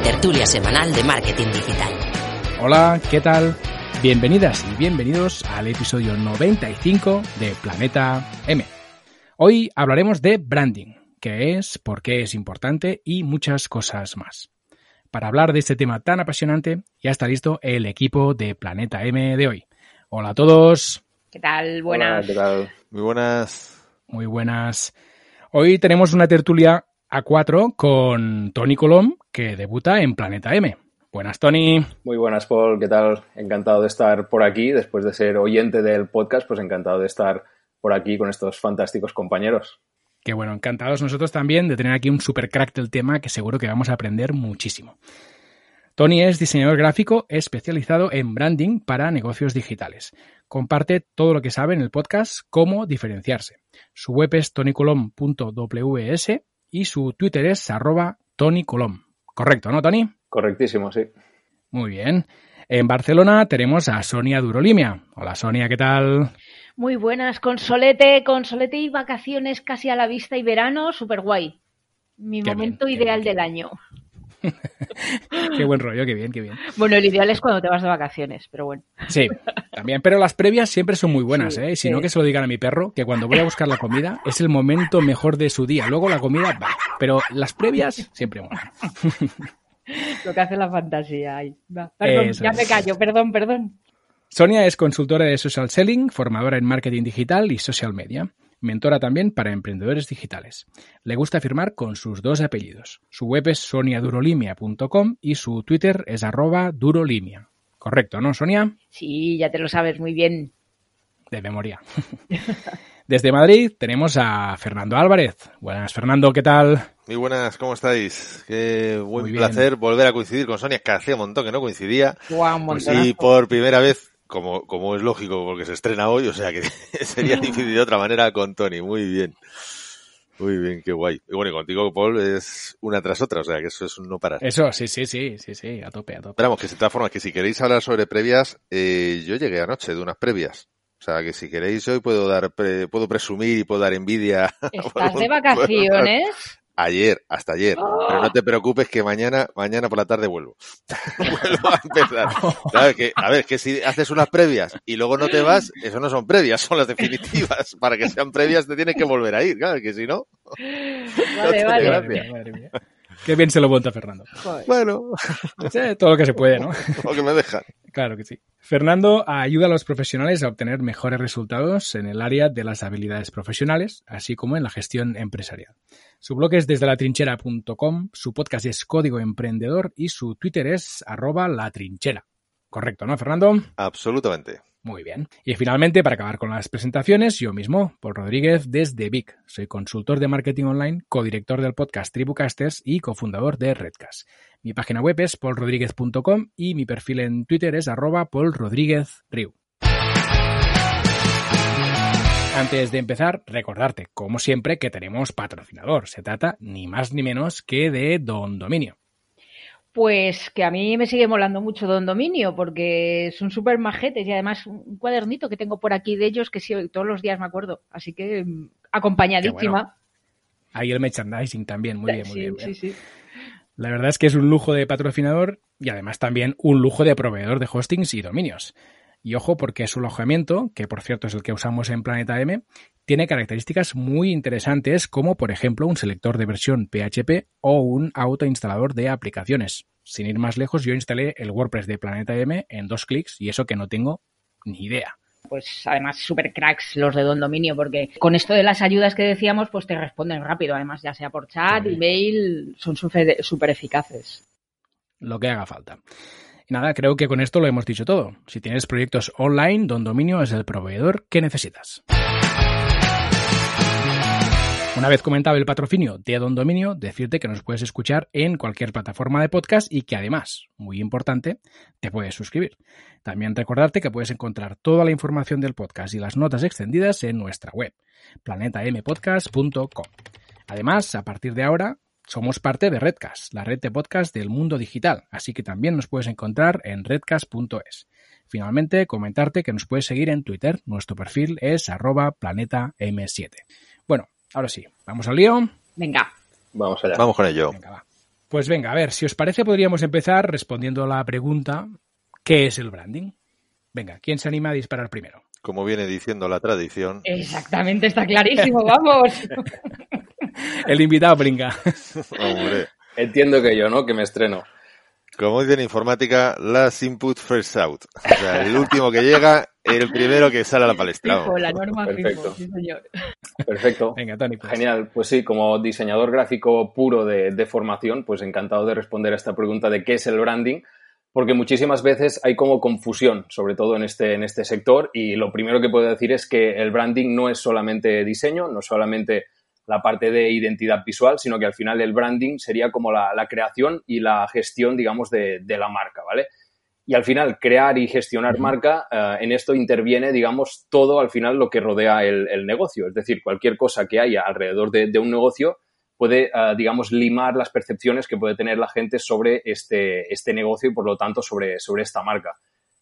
La tertulia semanal de marketing digital. Hola, ¿qué tal? Bienvenidas y bienvenidos al episodio 95 de Planeta M. Hoy hablaremos de branding, qué es, por qué es importante y muchas cosas más. Para hablar de este tema tan apasionante, ya está listo el equipo de Planeta M de hoy. Hola a todos. ¿Qué tal? Buenas. Hola, ¿qué tal? Muy buenas. Muy buenas. Hoy tenemos una tertulia a cuatro con Tony Colom, que debuta en Planeta M. Buenas, Tony. Muy buenas, Paul. ¿Qué tal? Encantado de estar por aquí. Después de ser oyente del podcast, pues encantado de estar por aquí con estos fantásticos compañeros. Qué bueno, encantados nosotros también de tener aquí un super crack del tema que seguro que vamos a aprender muchísimo. Tony es diseñador gráfico especializado en branding para negocios digitales. Comparte todo lo que sabe en el podcast Cómo diferenciarse. Su web es tonycolom.ws y su Twitter es arroba tonycolom. Correcto, ¿no, Tony? Correctísimo, sí. Muy bien. En Barcelona tenemos a Sonia Durolimia. Hola, Sonia, ¿qué tal? Muy buenas, consolete, consolete y vacaciones casi a la vista y verano, súper guay. Mi Qué momento bien, ideal bien, del año. Qué buen rollo, qué bien, qué bien. Bueno, el ideal es cuando te vas de vacaciones, pero bueno. Sí, también, pero las previas siempre son muy buenas, Sí, ¿eh? Si sí. no, que se lo digan a mi perro, que cuando voy a buscar la comida es el momento mejor de su día. Luego la comida, va. Pero las previas siempre molan. Lo que hace la fantasía ahí. Va, Perdón, Eso ya es. me callo, perdón, perdón. Sonia es consultora de social selling, formadora en marketing digital y social media. Mentora también para emprendedores digitales. Le gusta firmar con sus dos apellidos. Su web es soniadurolimia.com y su Twitter es arroba durolimia. Correcto, ¿no, Sonia? Sí, ya te lo sabes muy bien. De memoria. Desde Madrid tenemos a Fernando Álvarez. Buenas, Fernando, ¿qué tal? Muy buenas, ¿cómo estáis? Qué buen placer volver a coincidir con Sonia, que hacía un montón que no coincidía. Guau, un Pues y por primera vez, como, como es lógico, porque se estrena hoy, o sea que sería difícil de otra manera con Tony. Muy bien. Muy bien, qué guay. Y bueno, y contigo, Paul, es una tras otra, o sea que eso es un no parar. Eso, sí, sí, sí, sí, sí, a tope, a tope. Esperamos que de todas formas, que si queréis hablar sobre previas, eh, yo llegué anoche de unas previas. O sea que si queréis hoy puedo dar, pre- puedo presumir y puedo dar envidia. ¿Estás de vacaciones? Ayer, hasta ayer. Oh. Pero no te preocupes que mañana, mañana por la tarde vuelvo. vuelvo a empezar. ¿Sabes? Que, a ver, que si haces unas previas y luego no te vas, eso no son previas, son las definitivas. Para que sean previas te tienes que volver a ir, claro, que si no. Vale, tiene vale. gracia. Madre mía, madre mía. Qué bien se lo monta Fernando. Joder. Bueno, Sí, todo lo que se puede, ¿no? lo que me dejan. Claro que sí. Fernando ayuda a los profesionales a obtener mejores resultados en el área de las habilidades profesionales, así como en la gestión empresarial. Su blog es desde latrinchera.com, su podcast es Código Emprendedor y su Twitter es arroba latrinchera. Correcto, ¿no, Fernando? Absolutamente. Muy bien. Y finalmente, para acabar con las presentaciones, yo mismo, Paul Rodríguez, desde Vic. Soy consultor de marketing online, codirector del podcast Tribucasters y cofundador de Redcast. Mi página web es paulrodríguez.com y mi perfil en Twitter es arroba paulrodríguezriu. Antes de empezar, recordarte, como siempre, que tenemos patrocinador. Se trata ni más ni menos que de Don Dominio. Pues que a mí me sigue molando mucho Don Dominio porque son súper majetes y además un cuadernito que tengo por aquí de ellos que sí, todos los días me acuerdo. Así que mm, acompañadísima. Ahí el merchandising también, muy bien, muy sí, bien. sí, sí. La verdad es que es un lujo de patrocinador y además también un lujo de proveedor de hostings y dominios. Y ojo porque su alojamiento, que por cierto es el que usamos en Planeta M, tiene características muy interesantes como por ejemplo un selector de versión PHP o un autoinstalador de aplicaciones. Sin ir más lejos, yo instalé el WordPress de Planeta M en dos clics y eso que no tengo ni idea pues además super cracks los de Don Dominio, porque con esto de las ayudas que decíamos, pues te responden rápido, además ya sea por chat, email, son súper eficaces. Lo que haga falta. Nada, creo que con esto lo hemos dicho todo. Si tienes proyectos online, Don Dominio es el proveedor que necesitas. Una vez comentado el patrocinio de Don Dominio, decirte que nos puedes escuchar en cualquier plataforma de podcast y que además, muy importante, te puedes suscribir. También recordarte que puedes encontrar toda la información del podcast y las notas extendidas en nuestra web, planetampodcast.com. Además, a partir de ahora, somos parte de Redcast, la red de podcast del mundo digital, así que también nos puedes encontrar en redcast.es. Finalmente, comentarte que nos puedes seguir en Twitter, nuestro perfil es arroba planeta M7. Bueno, ahora sí, ¿vamos al lío? Venga. Vamos allá. Vamos con ello. Pues venga, a ver, si os parece podríamos empezar respondiendo a la pregunta ¿qué es el branding? Venga, ¿quién se anima a disparar primero? Como viene diciendo la tradición. Exactamente, está clarísimo, vamos. El invitado brinca. Hombre. Entiendo que yo, ¿no? Que me estreno. Como dice en informática, last input first out. O sea, el último que llega, el primero que sale a la palestra. la norma Perfecto. sí señor. Perfecto. Venga, Tony. Pues. Genial. Pues sí, como diseñador gráfico puro de, de, formación, pues encantado de responder a esta pregunta de qué es el branding, porque muchísimas veces hay como confusión, sobre todo en este, en este sector, y lo primero que puedo decir es que el branding no es solamente diseño, no solamente la parte de identidad visual, sino que al final el branding sería como la, creación y la gestión, digamos, de, la marca, ¿vale? Y al final, crear y gestionar marca, eh, en esto interviene, digamos, todo al final lo que rodea el, negocio. Es decir, cualquier cosa que haya alrededor de, un negocio puede, eh, digamos, limar las percepciones que puede tener la gente sobre este, este negocio y, por lo tanto, sobre, sobre esta marca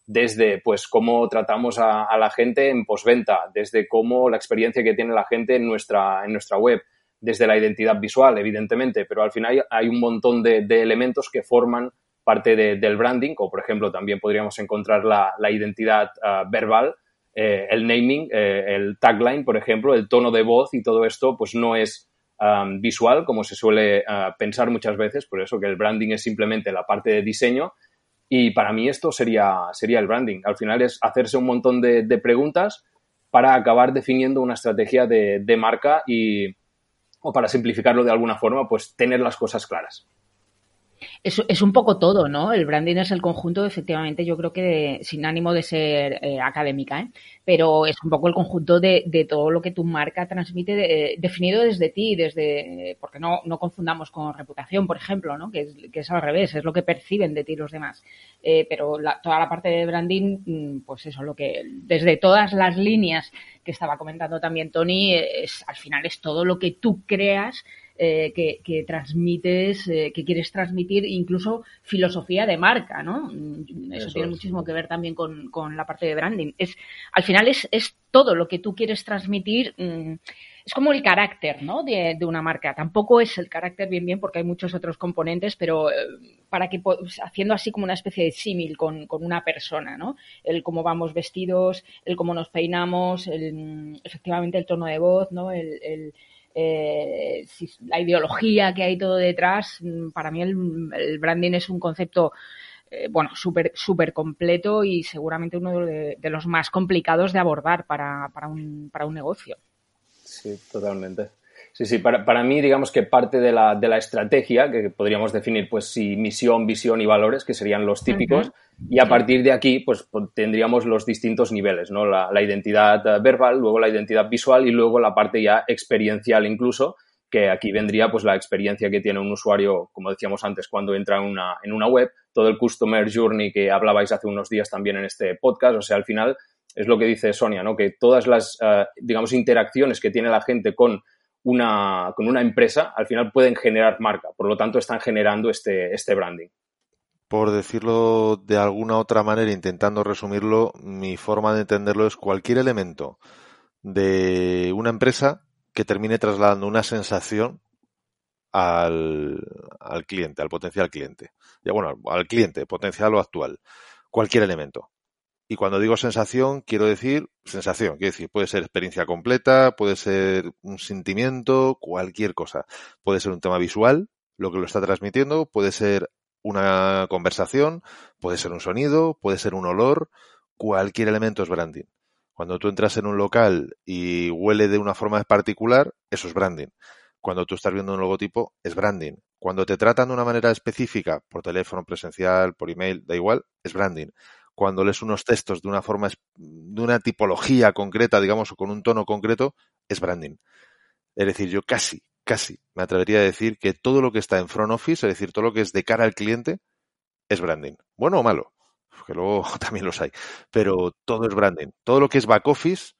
desde pues cómo tratamos a, la gente en postventa, desde cómo la experiencia que tiene la gente en nuestra, en nuestra web, desde la identidad visual, evidentemente, pero al final hay un montón de, elementos que forman parte del branding, o por ejemplo también podríamos encontrar la, identidad ah, verbal, eh, el naming, eh, el tagline, por ejemplo, el tono de voz y todo esto, pues no es ah, visual, como se suele ah, pensar muchas veces, por eso que el branding es simplemente la parte de diseño, y para mí esto sería, sería el branding. Al final es hacerse un montón de, preguntas para acabar definiendo una estrategia de, de, marca y, o para simplificarlo de alguna forma, pues tener las cosas claras. Es, un poco todo, ¿no? El branding es el conjunto, efectivamente, yo creo que sin ánimo de ser eh, académica, ¿eh? pero es un poco el conjunto de, de todo lo que tu marca transmite definido desde ti, desde, porque no, no confundamos con reputación, por ejemplo, ¿no? Que es, que es al revés, es lo que perciben de ti los demás. Eh, pero toda la parte de branding, mm, pues eso, lo que, desde todas las líneas que estaba comentando también Tony, es, al final es todo lo que tú creas eh, que, transmites, eh, que quieres transmitir, incluso filosofía de marca, ¿no? Mm, eso, tiene muchísimo que ver también con, la parte de branding. Es, al final es, es todo lo que tú quieres transmitir. Mm, es como el carácter, ¿no? De, una marca. Tampoco es el carácter bien bien porque hay muchos otros componentes, pero eh, para que haciendo así como una especie de símil con, una persona, ¿no? El cómo vamos vestidos, el cómo nos peinamos, el, mm, efectivamente el tono de voz, ¿no? el eh, la ideología que hay todo detrás, mm, para mí el, branding es un concepto eh, bueno, súper super completo y seguramente uno de, los más complicados de abordar para, para, un, para un negocio. Sí, totalmente. Sí, sí, para, para, mí, digamos que parte de la, de la, estrategia, que podríamos definir, pues sí, misión, visión y valores, que serían los típicos, y a partir de aquí, pues, tendríamos los distintos niveles, ¿no? La, la, identidad eh, verbal, luego la identidad visual y luego la parte ya experiencial incluso, que aquí vendría pues la experiencia que tiene un usuario, como decíamos antes, cuando entra en una, en una web, todo el Customer Journey que hablabais hace unos días también en este podcast, o sea, al final es lo que dice Sonia, ¿no? Que todas las, uh, digamos, interacciones que tiene la gente con una, con una empresa, al final pueden generar marca. Por lo tanto, están generando este, este branding. Por decirlo de alguna otra manera, intentando resumirlo, mi forma de entenderlo es cualquier elemento de una empresa que termine trasladando una sensación al, al cliente, al potencial cliente. Ya bueno, al cliente, potencial o actual. Cualquier elemento. Y cuando digo sensación, quiero decir sensación, quiero decir, puede ser experiencia completa, puede ser un sentimiento, cualquier cosa. Puede ser un tema visual, lo que lo está transmitiendo, puede ser una conversación, puede ser un sonido, puede ser un olor, cualquier elemento es branding. Cuando tú entras en un local y huele de una forma particular, eso es branding. Cuando tú estás viendo un logotipo, es branding. Cuando te tratan de una manera específica, por teléfono, presencial, por email, da igual, es branding cuando lees unos textos de una forma, de una tipología concreta, digamos, o con un tono concreto, es branding. Es decir, yo casi, casi me atrevería a decir que todo lo que está en front office, es decir, todo lo que es de cara al cliente, es branding. Bueno o malo, que luego también los hay, pero todo es branding. Todo lo que es back office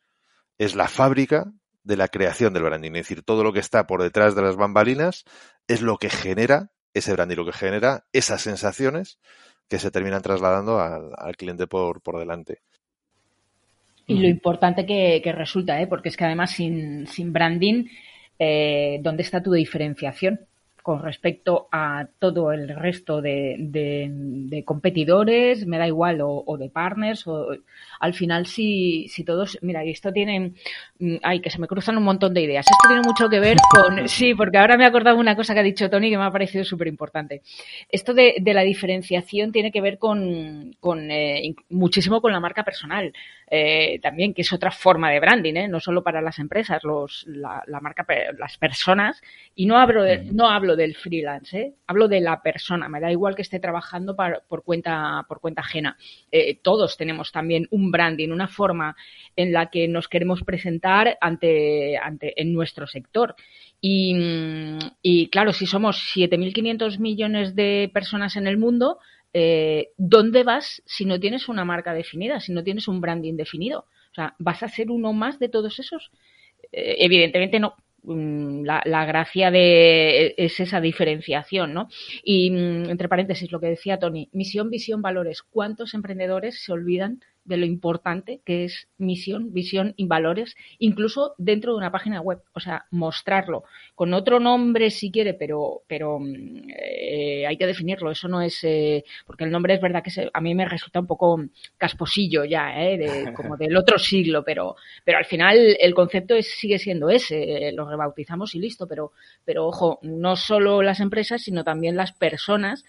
es la fábrica de la creación del branding. Es decir, todo lo que está por detrás de las bambalinas es lo que genera ese branding, lo que genera esas sensaciones que se terminan trasladando al, cliente por, por delante. Y lo importante que, resulta, ¿eh? porque es que además sin, sin branding, eh, ¿dónde está tu diferenciación? Con respecto a todo el resto de, de, competidores, me da igual, o, de partners, o al final si, si todos, mira, y esto tiene, mm, ay, que se me cruzan un montón de ideas. Esto tiene mucho que ver con, sí, porque ahora me he acordado una cosa que ha dicho Tony que me ha parecido súper importante. Esto de, de, la diferenciación tiene que ver con, con eh, muchísimo con la marca personal. Eh, también, que es otra forma de branding, ¿eh? no solo para las empresas, los, la, la marca, las personas. Y no hablo, de, mm. no hablo del freelance, ¿eh? hablo de la persona. Me da igual que esté trabajando por, cuenta, por cuenta ajena. Eh, todos tenemos también un branding, una forma en la que nos queremos presentar ante, ante en nuestro sector. Y, y claro, si somos 7.500 millones de personas en el mundo, eh, ¿dónde vas si no tienes una marca definida, si no tienes un branding definido? O sea, ¿vas a ser uno más de todos esos? Eh, evidentemente no. Mm, la, la, gracia de es esa diferenciación, ¿no? Y mm, entre paréntesis, lo que decía Tony, misión, visión, valores. ¿Cuántos emprendedores se olvidan de lo importante que es misión, visión y valores, incluso dentro de una página web. O sea, mostrarlo con otro nombre si quiere, pero, pero eh, hay que definirlo. Eso no es, eh, porque el nombre es verdad que a mí me resulta un poco casposillo ya, eh, como del otro siglo, pero, pero al final el concepto es, sigue siendo ese. Lo rebautizamos y listo, pero, pero ojo, no solo las empresas, sino también las personas.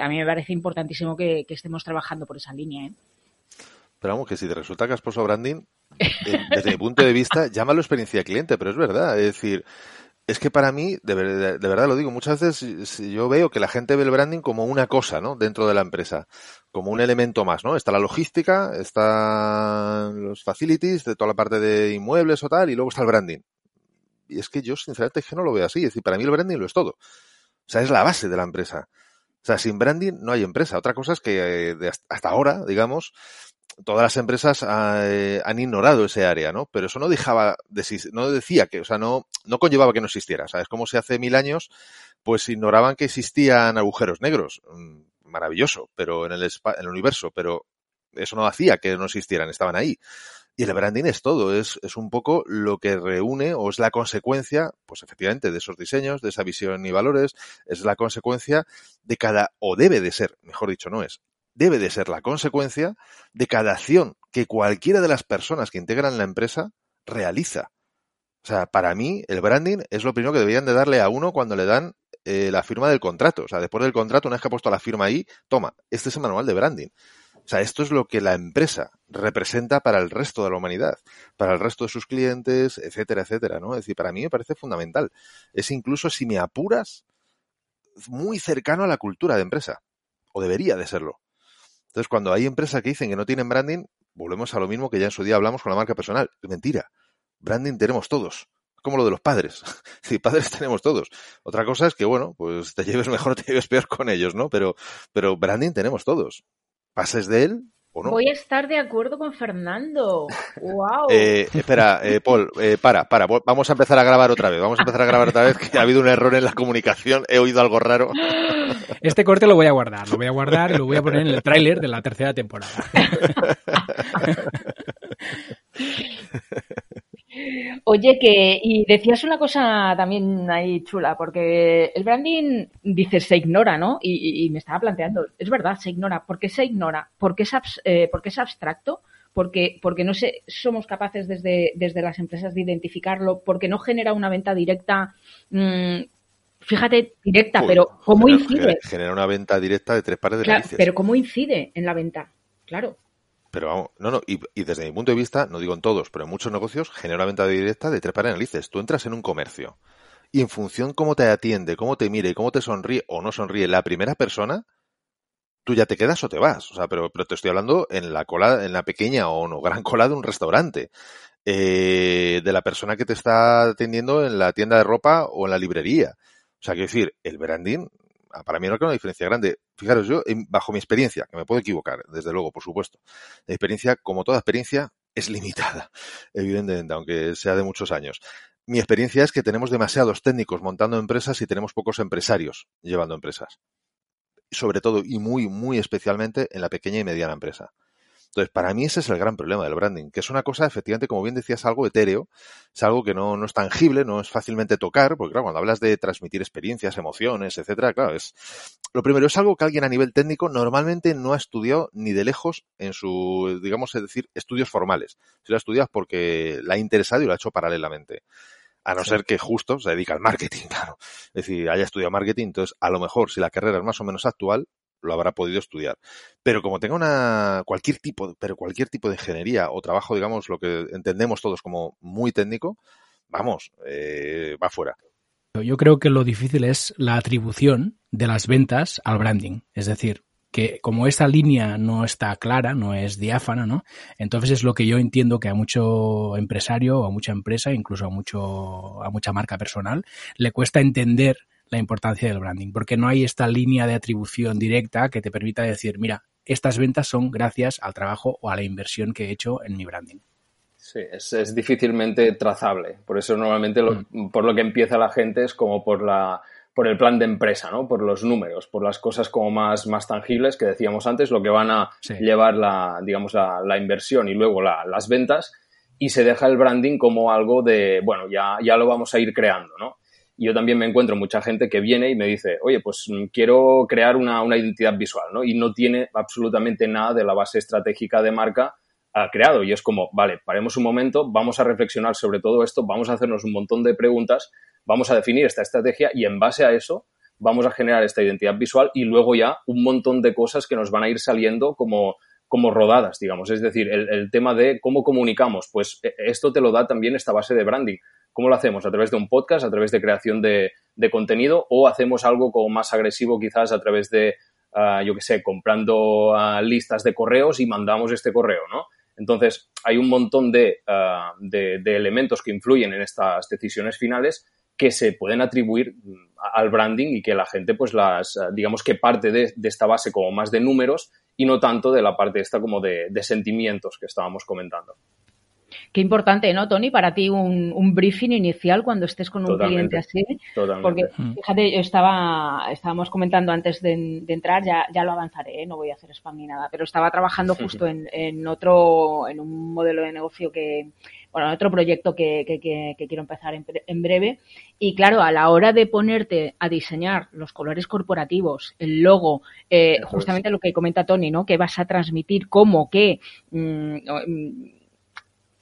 a mí me parece importantísimo que, que estemos trabajando por esa línea. ¿eh? Pero vamos, que si te resulta casposo branding, desde mi punto de vista, llámalo experiencia de cliente, pero es verdad. Es decir, es que para mí, de, verdad lo digo, muchas veces yo veo que la gente ve el branding como una cosa, ¿no? Dentro de la empresa, como un elemento más, ¿no? Está la logística, están los facilities, de toda la parte de inmuebles o tal, y luego está el branding. Y es que yo, sinceramente, es que no lo veo así. Es decir, para mí el branding lo es todo. O sea, es la base de la empresa. O sea, sin branding no hay empresa. Otra cosa es que eh, hasta ahora, digamos, todas las empresas eh, han ignorado ese área, ¿no? Pero eso no dejaba, de, no decía que, o sea, no, no conllevaba que no existiera, ¿sabes? Como si hace mil años, pues ignoraban que existían agujeros negros. Mm, maravilloso, pero en el, en el universo, pero eso no hacía que no existieran, estaban ahí. Y el branding es todo, es, es un poco lo que reúne o es la consecuencia, pues efectivamente, de esos diseños, de esa visión y valores, es la consecuencia de cada, o debe de ser, mejor dicho, no es, debe de ser la consecuencia de cada acción que cualquiera de las personas que integran la empresa realiza. O sea, para mí el branding es lo primero que deberían de darle a uno cuando le dan eh, la firma del contrato. O sea, después del contrato, una vez que ha puesto la firma ahí, toma, este es el manual de branding. O sea, esto es lo que la empresa representa para el resto de la humanidad, para el resto de sus clientes, etcétera, etcétera, ¿no? Es decir, para mí me parece fundamental. Es incluso, si me apuras, muy cercano a la cultura de empresa. O debería de serlo. Entonces, cuando hay empresas que dicen que no tienen branding, volvemos a lo mismo que ya en su día hablamos con la marca personal. Mentira. Branding tenemos todos. Como lo de los padres. Sí, padres tenemos todos. Otra cosa es que, bueno, pues te lleves mejor te lleves peor con ellos, ¿no? Pero, pero branding tenemos todos. Pases de él Voy a estar de acuerdo con Fernando. ¡Wow! Eh, espera, eh, Paul, eh, para, para. Vamos a empezar a grabar otra vez. Vamos a empezar a grabar otra vez, que ha habido un error en la comunicación. He oído algo raro. Este corte lo voy a guardar. Lo voy a guardar y lo voy a poner en el tráiler de la tercera temporada. Oye, que, y decías una cosa también ahí chula, porque el branding, dices, se ignora, ¿no? Y, me estaba planteando, es verdad, se ignora. ¿Por qué se ignora? ¿Porque es, eh, porque es abstracto? Porque, porque no sé, somos capaces desde, desde las empresas de identificarlo, porque no genera una venta directa, mm, fíjate, directa, pero ¿cómo incide? Genera una venta directa de tres pares de claro, Pero ¿cómo incide en la venta? Claro. Pero vamos, no, no, y, desde mi punto de vista, no digo en todos, pero en muchos negocios genera venta directa de tres narices. Tú entras en un comercio y en función cómo te atiende, cómo te mire, cómo te sonríe o no sonríe la primera persona, tú ya te quedas o te vas. O sea, pero, pero te estoy hablando en la cola, en la pequeña o no gran cola de un restaurante. Eh, de la persona que te está atendiendo en la tienda de ropa o en la librería. O sea, quiero decir, el branding para mí no hay una diferencia grande. Fijaros, yo, bajo mi experiencia, que me puedo equivocar, desde luego, por supuesto, la experiencia, como toda experiencia, es limitada, evidentemente, aunque sea de muchos años. Mi experiencia es que tenemos demasiados técnicos montando empresas y tenemos pocos empresarios llevando empresas. Sobre todo y muy, muy especialmente en la pequeña y mediana empresa. Entonces, para mí ese es el gran problema del branding, que es una cosa, efectivamente, como bien decías, algo etéreo, es algo que no, no es tangible, no es fácilmente tocar, porque claro, cuando hablas de transmitir experiencias, emociones, etcétera, claro, es, lo primero es algo que alguien a nivel técnico normalmente no ha estudiado ni de lejos en su, digamos, es decir, estudios formales. Si lo ha estudiado porque la ha interesado y lo ha hecho paralelamente. A no ser que justo se dedica al marketing, claro. Es decir, haya estudiado marketing, entonces a lo mejor si la carrera es más o menos actual, lo habrá podido estudiar. Pero como tenga una cualquier tipo, pero cualquier tipo de ingeniería o trabajo, digamos, lo que entendemos todos como muy técnico, vamos, eh, va fuera. Yo creo que lo difícil es la atribución de las ventas al branding. Es decir, que como esa línea no está clara, no es diáfana, ¿no? Entonces es lo que yo entiendo que a mucho empresario o a mucha empresa, incluso a mucho a mucha marca personal, le cuesta entender la importancia del branding, porque no hay esta línea de atribución directa que te permita decir, mira, estas ventas son gracias al trabajo o a la inversión que he hecho en mi branding. Sí, es, difícilmente trazable. Por eso normalmente mm. por lo que empieza la gente es como por la por el plan de empresa, ¿no? Por los números, por las cosas como más, más tangibles que decíamos antes, lo que van a llevar la, digamos, la, inversión y luego las ventas, y se deja el branding como algo de, bueno, ya, ya lo vamos a ir creando, ¿no? Y yo también me encuentro mucha gente que viene y me dice, oye, pues mm, quiero crear una, identidad visual, ¿no? Y no tiene absolutamente nada de la base estratégica de marca ah, creado. Y es como, vale, paremos un momento, vamos a reflexionar sobre todo esto, vamos a hacernos un montón de preguntas, vamos a definir esta estrategia y en base a eso vamos a generar esta identidad visual y luego ya un montón de cosas que nos van a ir saliendo como, como rodadas, digamos. Es decir, el, tema de cómo comunicamos, pues e, esto te lo da también esta base de branding. ¿Cómo lo hacemos? ¿A través de un podcast, a través de creación de, contenido o hacemos algo como más agresivo quizás a través de, ah, yo qué sé, comprando ah, listas de correos y mandamos este correo, ¿no? Entonces, hay un montón ah, de, de, elementos que influyen en estas decisiones finales que se pueden atribuir mm, al branding y que la gente, pues las, digamos que parte de, esta base como más de números y no tanto de la parte esta como de sentimientos que estábamos comentando. Qué importante, ¿no, Tony? Para ti un, briefing inicial cuando estés con un cliente así. Totalmente. Porque, mm. fíjate, yo estaba, estábamos comentando antes de, entrar, ya, ya lo avanzaré, ¿eh? no voy a hacer spam ni nada, pero estaba trabajando justo en, otro, en un modelo de negocio que, bueno, en otro proyecto que, quiero empezar en, breve. Y claro, a la hora de ponerte a diseñar los colores corporativos, el logo, eh, justamente lo que comenta Tony, ¿no? Que vas a transmitir, cómo, qué. Mm,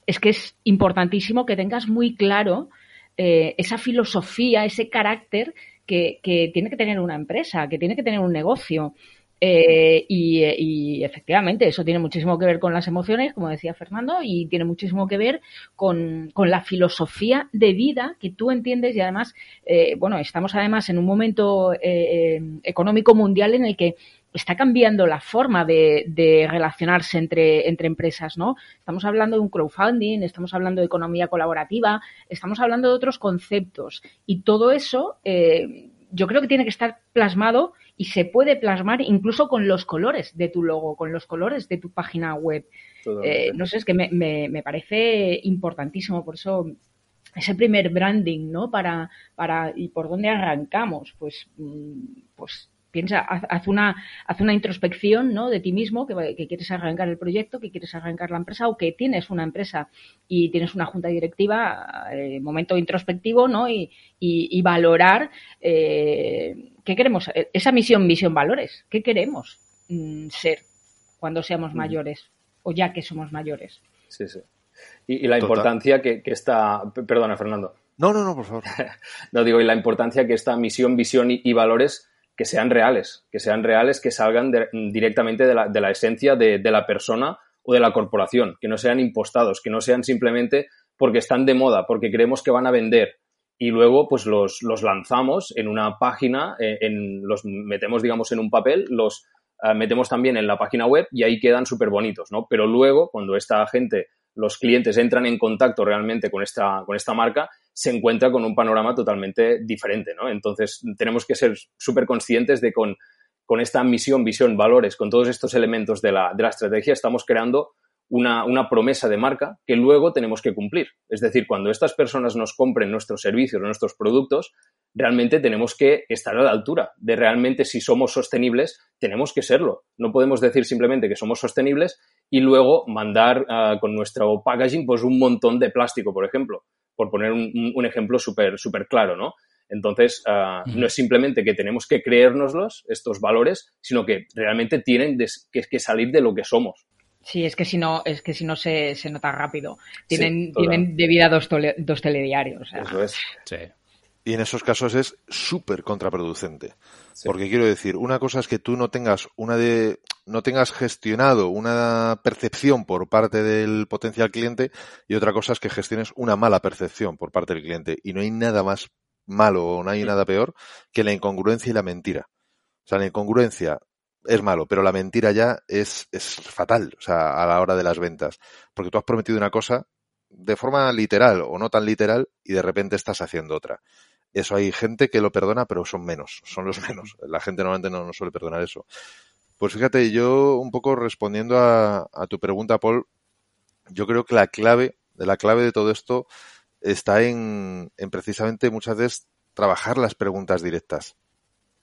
es que es importantísimo que tengas muy claro eh, esa filosofía, ese carácter que, tiene que tener una empresa, que tiene que tener un negocio. Eh, y, efectivamente, eso tiene muchísimo que ver con las emociones, como decía Fernando, y tiene muchísimo que ver con, la filosofía de vida que tú entiendes y además, eh, bueno, estamos además en un momento económico mundial en el que está cambiando la forma de, relacionarse entre, entre, empresas, ¿no? Estamos hablando de un crowdfunding, estamos hablando de economía colaborativa, estamos hablando de otros conceptos y todo eso eh, yo creo que tiene que estar plasmado y se puede plasmar incluso con los colores de tu logo, con los colores de tu página web. Eh, no sé, es que me, me, parece importantísimo, por eso ese primer branding, ¿no? Para, para, ¿y por dónde arrancamos? Pues, mm, pues piensa, haz, una, haz una introspección ¿no? de ti mismo, que, quieres arrancar el proyecto, que quieres arrancar la empresa o que tienes una empresa y tienes una junta directiva, eh, momento introspectivo, ¿no? Y, y, valorar eh, qué queremos, esa misión, misión, valores, qué queremos mm, ser cuando seamos mayores o ya que somos mayores. Sí, sí. Y, la importancia que, que está. Perdona, Fernando. No, no, no, por favor. no digo, y la importancia que esta misión, visión y, valores que sean reales, que sean reales, que salgan directamente de la, de la esencia de, de, la persona o de la corporación, que no sean impostados, que no sean simplemente porque están de moda, porque creemos que van a vender y luego pues los, los lanzamos en una página, eh, en, los metemos digamos en un papel, los eh, metemos también en la página web y ahí quedan súper bonitos, ¿no? Pero luego cuando esta gente los clientes entran en contacto realmente con esta, con esta marca, se encuentra con un panorama totalmente diferente, ¿no? Entonces, tenemos que ser súper conscientes de con, con esta misión, visión, valores, con todos estos elementos de la, de la estrategia, estamos creando una, una, promesa de marca que luego tenemos que cumplir. Es decir, cuando estas personas nos compren nuestros servicios o nuestros productos, realmente tenemos que estar a la altura de realmente si somos sostenibles, tenemos que serlo. No podemos decir simplemente que somos sostenibles y luego mandar uh, con nuestro packaging pues un montón de plástico, por ejemplo, por poner un, un ejemplo súper super claro, ¿no? Entonces, uh, no es simplemente que tenemos que creérnoslos, estos valores, sino que realmente tienen que, que, salir de lo que somos. Sí, es que si no, es que si no se, se nota rápido. Tienen, sí, tienen de vida dos, tole, dos telediarios. O sea. Eso es. Sí. Y en esos casos es súper contraproducente. Sí. Porque quiero decir, una cosa es que tú no tengas una de, no tengas gestionado una percepción por parte del potencial cliente y otra cosa es que gestiones una mala percepción por parte del cliente. Y no hay nada más malo o no hay nada peor que la incongruencia y la mentira. O sea, la incongruencia es malo, pero la mentira ya es, es fatal, o sea, a la hora de las ventas. Porque tú has prometido una cosa de forma literal o no tan literal y de repente estás haciendo otra. Eso hay gente que lo perdona, pero son menos, son los menos. La gente normalmente no, no suele perdonar eso. Pues fíjate, yo un poco respondiendo a, a, tu pregunta, Paul, yo creo que la clave, de la clave de todo esto está en, en precisamente muchas veces trabajar las preguntas directas.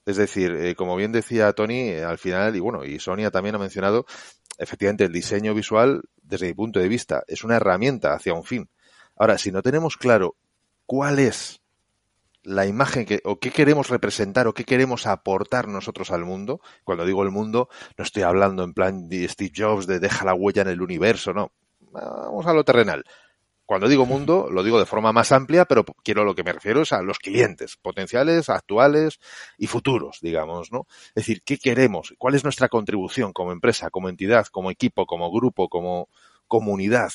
Es decir, eh, como bien decía Tony, eh, al final, y bueno, y Sonia también ha mencionado, efectivamente el diseño visual, desde mi punto de vista, es una herramienta hacia un fin. Ahora, si no tenemos claro cuál es la imagen que, o qué queremos representar o qué queremos aportar nosotros al mundo. Cuando digo el mundo, no estoy hablando en plan de Steve Jobs de deja la huella en el universo, no. Vamos a lo terrenal. Cuando digo mundo, lo digo de forma más amplia, pero quiero lo que me refiero es a los clientes, potenciales, actuales y futuros, digamos, ¿no? Es decir, ¿qué queremos? ¿Cuál es nuestra contribución como empresa, como entidad, como equipo, como grupo, como comunidad?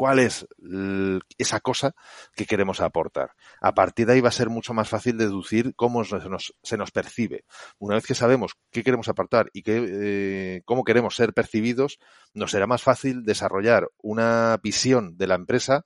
Cuál es esa cosa que queremos aportar. A partir de ahí va a ser mucho más fácil deducir cómo se nos, percibe. Una vez que sabemos qué queremos aportar y qué, eh, cómo queremos ser percibidos, nos será más fácil desarrollar una visión de la empresa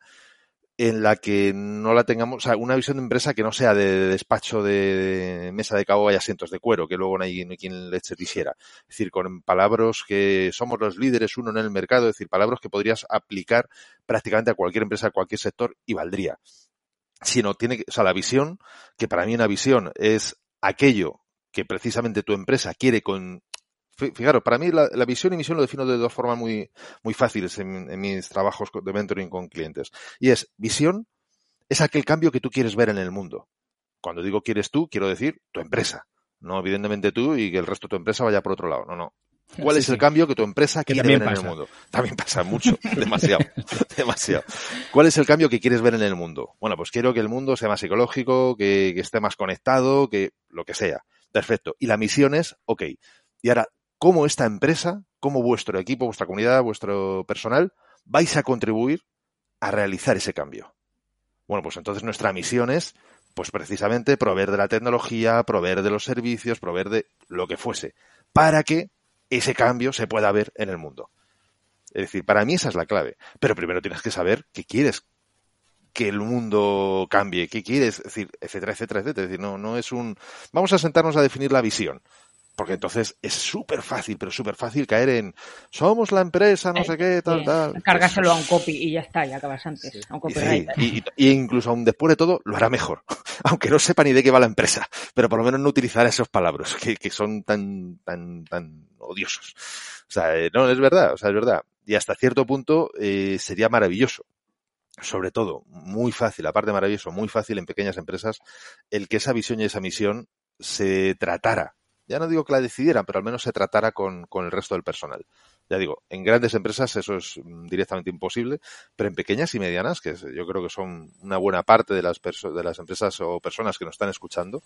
en la que no la tengamos, o sea, una visión de empresa que no sea de despacho de mesa de cabo y asientos de cuero, que luego no hay, no hay quien le quisiera. Es decir, con palabras que somos los líderes uno en el mercado, es decir, palabras que podrías aplicar prácticamente a cualquier empresa, a cualquier sector y valdría. Sino tiene que, o sea, la visión, que para mí una visión es aquello que precisamente tu empresa quiere con, Fijaros, para mí la, la, visión y misión lo defino de dos formas muy, muy fáciles en, en, mis trabajos de mentoring con clientes. Y es, visión es aquel cambio que tú quieres ver en el mundo. Cuando digo quieres tú, quiero decir tu empresa. No evidentemente tú y que el resto de tu empresa vaya por otro lado. No, no. ¿Cuál sí, es el sí. cambio que tu empresa que quiere ver pasa. en el mundo? También pasa mucho, demasiado, demasiado. ¿Cuál es el cambio que quieres ver en el mundo? Bueno, pues quiero que el mundo sea más ecológico, que, que esté más conectado, que lo que sea. Perfecto. Y la misión es, ok. Y ahora, cómo esta empresa, cómo vuestro equipo, vuestra comunidad, vuestro personal, vais a contribuir a realizar ese cambio. Bueno, pues entonces nuestra misión es, pues precisamente, proveer de la tecnología, proveer de los servicios, proveer de lo que fuese, para que ese cambio se pueda ver en el mundo. Es decir, para mí esa es la clave. Pero primero tienes que saber qué quieres que el mundo cambie, qué quieres, es decir, etcétera, etcétera, etcétera. Es decir, no, no es un. Vamos a sentarnos a definir la visión. Porque entonces es súper fácil, pero súper fácil caer en somos la empresa, no eh, sé qué, tal, eh, tal. Cargárselo a un copy y ya está, ya acabas antes. Sí. A un copyright. Y, y, y, incluso aún después de todo, lo hará mejor. aunque no sepa ni de qué va la empresa, pero por lo menos no utilizar esos palabras que, que son tan, tan, tan odiosos. O sea, eh, no, es verdad, o sea, es verdad. Y hasta cierto punto eh, sería maravilloso sobre todo, muy fácil, aparte de maravilloso, muy fácil en pequeñas empresas, el que esa visión y esa misión se tratara. Ya no digo que la decidieran, pero al menos se tratara con, con el resto del personal. Ya digo, en grandes empresas eso es mm, directamente imposible, pero en pequeñas y medianas, que yo creo que son una buena parte de las, de las empresas o personas que nos están escuchando,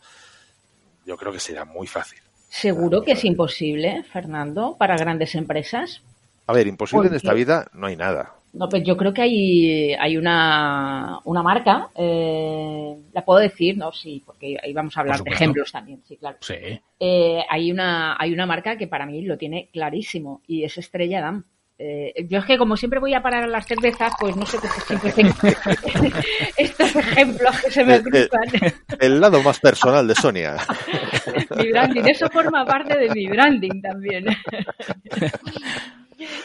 yo creo que sería muy fácil. ¿Seguro que es imposible, Fernando, para grandes empresas? A ver, imposible en esta vida no hay nada. No, pues yo creo que hay, hay una, una marca, eh, la puedo decir, ¿no? Sí, porque ahí vamos a hablar de ejemplos también, sí, claro. Sí. Eh, hay, una, hay una marca que para mí lo tiene clarísimo y es Estrella Damm. Eh, yo es que como siempre voy a parar a las cervezas, pues no sé qué siempre tengo estos ejemplos que se me cruzan. El, lado más personal de Sonia. mi branding, eso forma parte de mi branding también.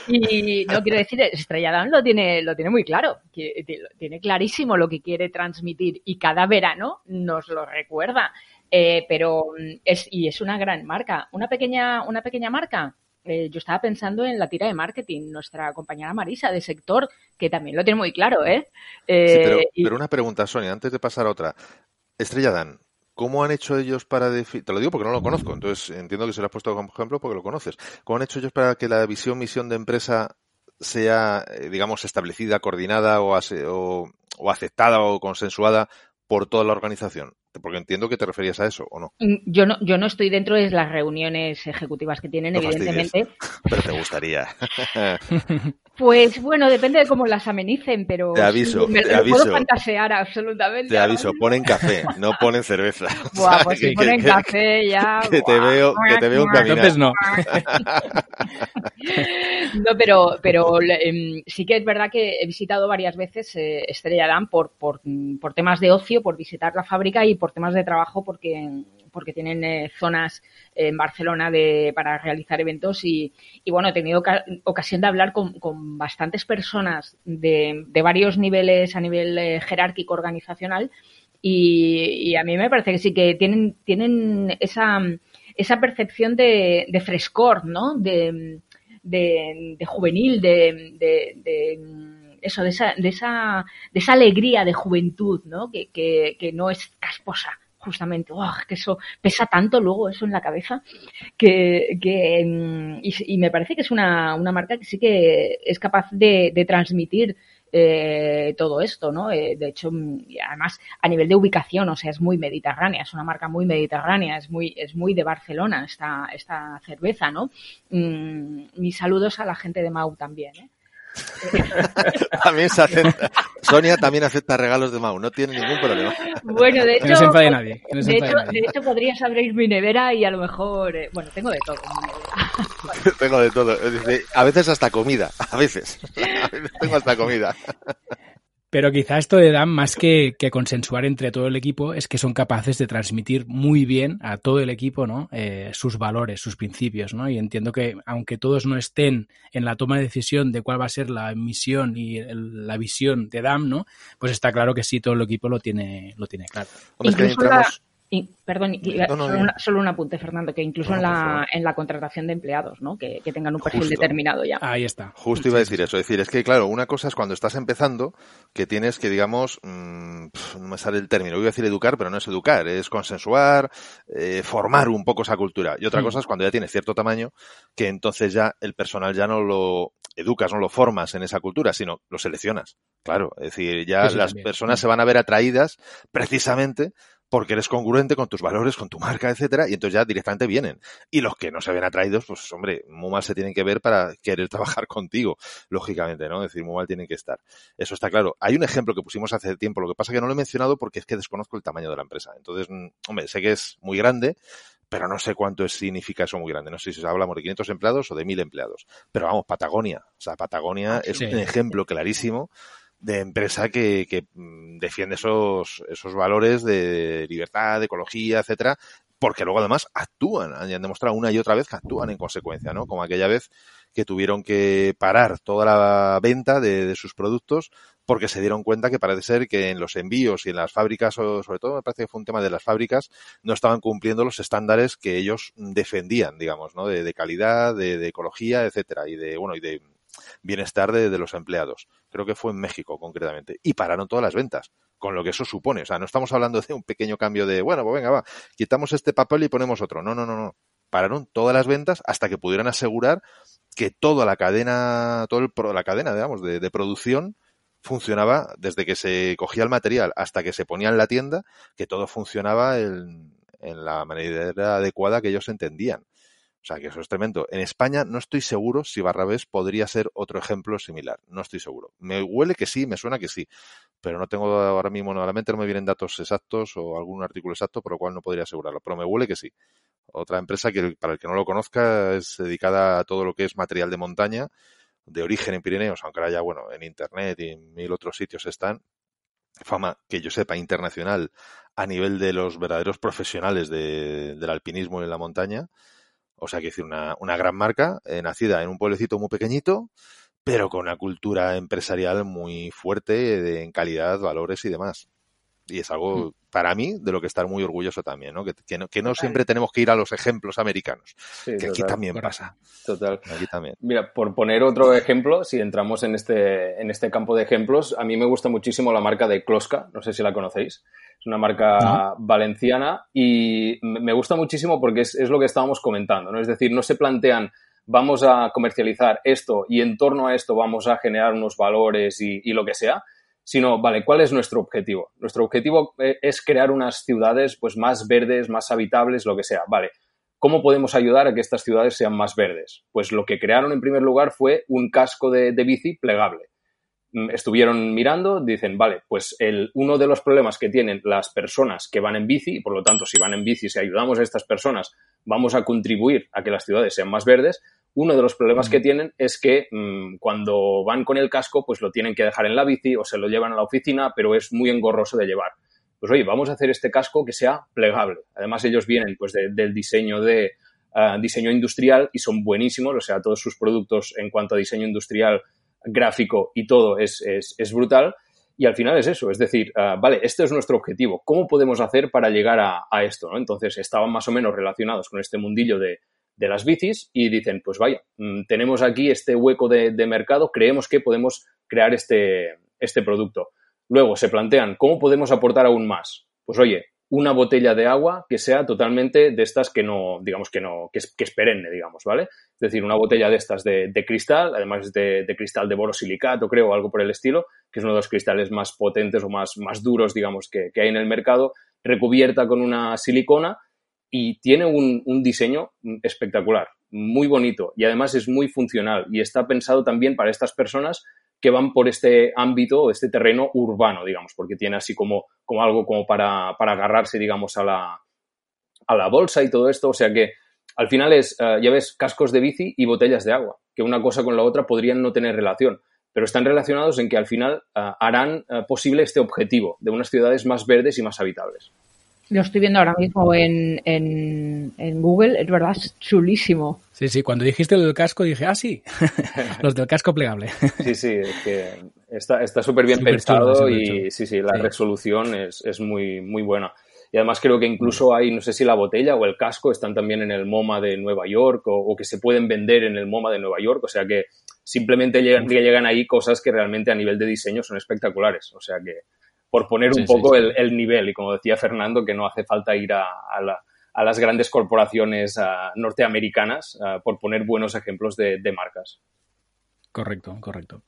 Y no quiero decir, Estrella lo tiene, lo tiene muy claro, tiene clarísimo lo que quiere transmitir y cada verano nos lo recuerda. Eh, pero es, y es una gran marca. Una pequeña, una pequeña marca, eh, yo estaba pensando en la tira de marketing, nuestra compañera Marisa de sector, que también lo tiene muy claro, ¿eh? eh pero, una pregunta, Sonia, antes de pasar a otra. Estrella Dan, ¿cómo han hecho ellos para definir? Te lo digo porque no lo conozco, entonces entiendo que se lo has puesto como ejemplo porque lo conoces. ¿Cómo han hecho ellos para que la visión, misión de empresa sea, eh, digamos, establecida, coordinada o, o aceptada o consensuada por toda la organización? Porque entiendo que te referías a eso, ¿o no? Mm, yo no, yo no estoy dentro de las reuniones ejecutivas que tienen, evidentemente. Pero te gustaría. Pues bueno, depende de cómo las amenicen, pero te aviso, me, te aviso, puedo fantasear absolutamente. Te aviso, ponen café, no ponen cerveza. Buah, pues si ponen café ya. Que te veo, que te veo Entonces no. no, pero, pero em, sí que es verdad que he visitado varias veces eh, Estrella Damm por, por, por temas de ocio, por visitar la fábrica y por temas de trabajo, porque porque tienen eh, zonas en Barcelona de, para realizar eventos y, bueno, he tenido ocasión de hablar con, bastantes personas de, varios niveles a nivel eh, jerárquico organizacional y, a mí me parece que sí que tienen, tienen esa, esa percepción de, frescor, ¿no? De, juvenil, de, eso, de esa, de esa, de esa alegría de juventud, ¿no? Que, que, que no es casposa, justamente, oh, que eso pesa tanto luego eso en la cabeza, que, que mm, y, me parece que es una, una, marca que sí que es capaz de, de transmitir eh, todo esto, ¿no? Eh, de hecho, mm, además, a nivel de ubicación, o sea, es muy mediterránea, es una marca muy mediterránea, es muy, es muy de Barcelona esta, esta cerveza, ¿no? Mm, mis saludos a la gente de Mau también, ¿eh? también se acepta. Sonia también acepta regalos de Mau, no tiene ningún problema. Bueno, de hecho, no se nadie. de, hecho de, hecho, podrías abrir mi nevera y a lo mejor, eh, bueno, tengo de todo. tengo de todo. A veces hasta comida, a veces. A veces tengo hasta comida. Pero quizá esto de Dan, más que, consensuar entre todo el equipo, es que son capaces de transmitir muy bien a todo el equipo ¿no? Eh, sus valores, sus principios. ¿no? Y entiendo que, aunque todos no estén en la toma de decisión de cuál va a ser la misión y la visión de DAM, ¿no? pues está claro que sí, todo el equipo lo tiene, lo tiene claro. Perdón, solo, un apunte, Fernando, que incluso en, la, en la contratación de empleados, ¿no? Que, tengan un perfil determinado ya. Ahí está. Justo iba a decir eso. Es decir, es que, claro, una cosa es cuando estás empezando, que tienes que, digamos, mmm, no me sale el término, voy a decir educar, pero no es educar, es consensuar, eh, formar un poco esa cultura. Y otra mm. cosa es cuando ya tienes cierto tamaño, que entonces ya el personal ya no lo educas, no lo formas en esa cultura, sino lo seleccionas. Claro, es decir, ya las personas se van a ver atraídas precisamente porque eres congruente con tus valores, con tu marca, etcétera, y entonces ya directamente vienen. Y los que no se ven atraídos, pues hombre, muy mal se tienen que ver para querer trabajar contigo, lógicamente, ¿no? Es decir, muy mal tienen que estar. Eso está claro. Hay un ejemplo que pusimos hace tiempo, lo que pasa que no lo he mencionado porque es que desconozco el tamaño de la empresa. Entonces, mm, hombre, sé que es muy grande, pero no sé cuánto significa eso muy grande. No sé si hablamos de 500 empleados o de 1000 empleados. Pero vamos, Patagonia. O sea, Patagonia ah, es un ejemplo clarísimo de empresa que, que mm, defiende esos, esos valores de libertad, de ecología, etcétera, porque luego además actúan, han demostrado una y otra vez que actúan en consecuencia, ¿no? Como aquella vez que tuvieron que parar toda la venta de, de sus productos porque se dieron cuenta que parece ser que en los envíos y en las fábricas, o sobre todo me parece que fue un tema de las fábricas, no estaban cumpliendo los estándares que ellos defendían, digamos, ¿no? De, de calidad, de, de, ecología, etcétera, y de, bueno, y de bienestar de, los empleados. Creo que fue en México, concretamente. Y pararon todas las ventas con lo que eso supone. O sea, no estamos hablando de un pequeño cambio de, bueno, pues venga, va, quitamos este papel y ponemos otro. No, no, no, no. Pararon todas las ventas hasta que pudieran asegurar que toda la cadena, toda la cadena, digamos, de, de producción funcionaba desde que se cogía el material hasta que se ponía en la tienda, que todo funcionaba en, en la manera adecuada que ellos entendían. O sea, que eso es tremendo. En España no estoy seguro si Barrabés podría ser otro ejemplo similar. No estoy seguro. Me huele que sí, me suena que sí. Pero no tengo ahora mismo, la mente no me vienen datos exactos o algún artículo exacto, por lo cual no podría asegurarlo. Pero me huele que sí. Otra empresa que, para el que no lo conozca, es dedicada a todo lo que es material de montaña, de origen en Pirineos, aunque ahora ya, bueno, en Internet y en mil otros sitios están, fama que yo sepa internacional a nivel de los verdaderos profesionales de, del alpinismo en la montaña. O sea, que decir, una, una gran marca, eh, nacida en un pueblecito muy pequeñito, pero con una cultura empresarial muy fuerte en calidad, valores y demás. Y es algo, para mí, de lo que estar muy orgulloso también, ¿no? Que, que no, que no siempre tenemos que ir a los ejemplos americanos, Sí, que aquí también pasa. Total. Aquí también. Mira, por poner otro ejemplo, si entramos en este, en este campo de ejemplos, a mí me gusta muchísimo la marca de Kloska, no sé si la conocéis. Es una marca valenciana y me me gusta muchísimo porque es, es lo que estábamos comentando, ¿no? Es decir, no se plantean vamos a comercializar esto y en torno a esto vamos a generar unos valores y, y lo que sea, sino, vale, ¿cuál es nuestro objetivo? Nuestro objetivo eh, es crear unas ciudades pues más verdes, más habitables, lo que sea, vale. ¿Cómo podemos ayudar a que estas ciudades sean más verdes? Pues lo que crearon en primer lugar fue un casco de, de bici plegable. Mm, Estuvieron mirando, dicen, vale, pues el, uno de los problemas que tienen las personas que van en bici, y por lo tanto, si van en bici, si ayudamos a estas personas, vamos a contribuir a que las ciudades sean más verdes. Uno de los problemas que tienen es que mmm, cuando van con el casco, pues lo tienen que dejar en la bici o se lo llevan a la oficina, pero es muy engorroso de llevar pues oye, vamos a hacer este casco que sea plegable. Además, ellos vienen pues de, del diseño de uh, diseño industrial y son buenísimos, o sea, todos sus productos en cuanto a diseño industrial, gráfico y todo es, es, es brutal. Y al final es eso, es decir, uh, vale, este es nuestro objetivo. ¿Cómo podemos hacer para llegar a, a esto? ¿no? Entonces, estaban más o menos relacionados con este mundillo de, de las bicis y dicen, pues vaya, mmm, tenemos aquí este hueco de, mercado, creemos que podemos crear este, este producto. Luego se plantean cómo podemos aportar aún más. Pues oye, una botella de agua que sea totalmente de estas que no, digamos que no, que es, que perenne, digamos, ¿vale? Es decir, una botella de estas de, de cristal, además de, de, cristal de borosilicato, creo, o algo por el estilo, que es uno de los cristales más potentes o más, más duros, digamos, que, que hay en el mercado, recubierta con una silicona y tiene un, diseño espectacular, muy bonito y además es muy funcional y está pensado también para estas personas que van por este ámbito, este terreno urbano, digamos, porque tiene así como, como algo como para, para agarrarse, digamos, a la, a la bolsa y todo esto. O sea que al final es, uh, ya ves, cascos de bici y botellas de agua, que una cosa con la otra podrían no tener relación, pero están relacionados en que al final uh, harán uh, posible este objetivo de unas ciudades más verdes y más habitables. Lo estoy viendo ahora mismo en, en, en, Google, es verdad, es chulísimo. Sí, sí, cuando dijiste lo del casco dije, ah, sí, los del casco plegable. Sí, sí, es que está súper bien super pensado chulo, y chulo. sí, sí, la sí. resolución es, es muy, muy buena. Y además creo que incluso hay, no sé si la botella o el casco están también en el MoMA de Nueva York o, o que se pueden vender en el MoMA de Nueva York. O sea que simplemente llegan, llegan ahí cosas que realmente a nivel de diseño son espectaculares. O sea que por poner un sí, poco sí, el, el, nivel. Y como decía Fernando, que no hace falta ir a, a, la, a las grandes corporaciones uh, norteamericanas uh, por poner buenos ejemplos de, de, marcas. Correcto, correcto.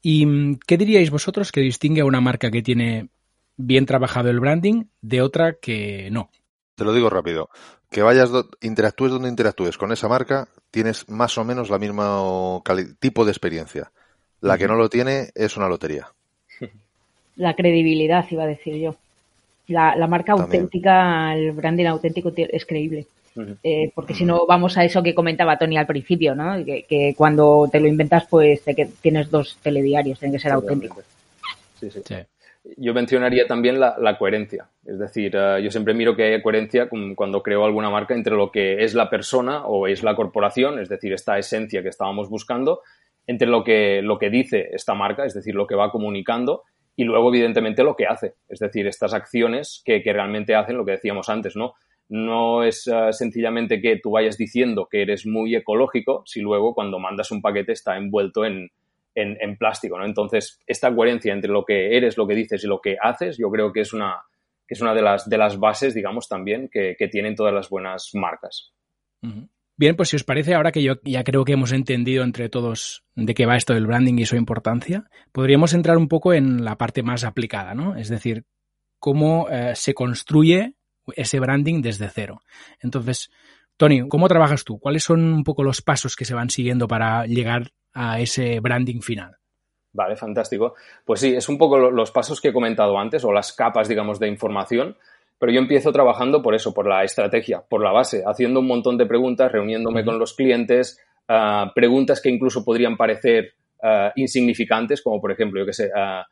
¿Y mm, qué diríais vosotros que distingue a una marca que tiene bien trabajado el branding de otra que no? Te lo digo rápido. Que vayas, do, interactúes donde interactúes con esa marca, tienes más o menos la misma tipo de experiencia. La que no lo tiene es una lotería la credibilidad, iba a decir yo. La, la marca También. auténtica, el branding auténtico es creíble. Uh -huh. eh, porque si no, vamos a eso que comentaba Tony al principio, ¿no? Que, que cuando te lo inventas, pues te, que tienes dos telediarios, tiene que ser auténtico. Sí, sí. sí. yo mencionaría también la, coherencia. Es decir, eh, yo siempre miro que hay coherencia cuando creo alguna marca entre lo que es la persona o es la corporación, es decir, esta esencia que estábamos buscando, entre lo que, lo que dice esta marca, es decir, lo que va comunicando, y luego, evidentemente, lo que hace. Es decir, estas acciones que, realmente hacen lo que decíamos antes, ¿no? No es eh, sencillamente que tú vayas diciendo que eres muy ecológico, si luego cuando mandas un paquete está envuelto en, en, plástico, ¿no? Entonces, esta coherencia entre lo que eres, lo que dices y lo que haces, yo creo que es una, que es una de, las, de las bases, digamos, también que, tienen todas las buenas marcas. Bien, pues si os parece, ahora que yo ya creo que hemos entendido entre todos de qué va esto del branding y su importancia, podríamos entrar un poco en la parte más aplicada, ¿no? Es decir, cómo eh, se construye ese branding desde cero. Entonces, Tony, ¿cómo trabajas tú? ¿Cuáles son un poco los pasos que se van siguiendo para llegar a ese branding final. Vale, fantástico. Pues sí, es un poco los pasos que he comentado antes o las capas, digamos, de información, pero yo empiezo trabajando por eso, por la estrategia, por la base, haciendo un montón de preguntas, reuniéndome con los clientes, ah, preguntas que incluso podrían parecer ah, insignificantes, como por ejemplo, yo qué sé, ah,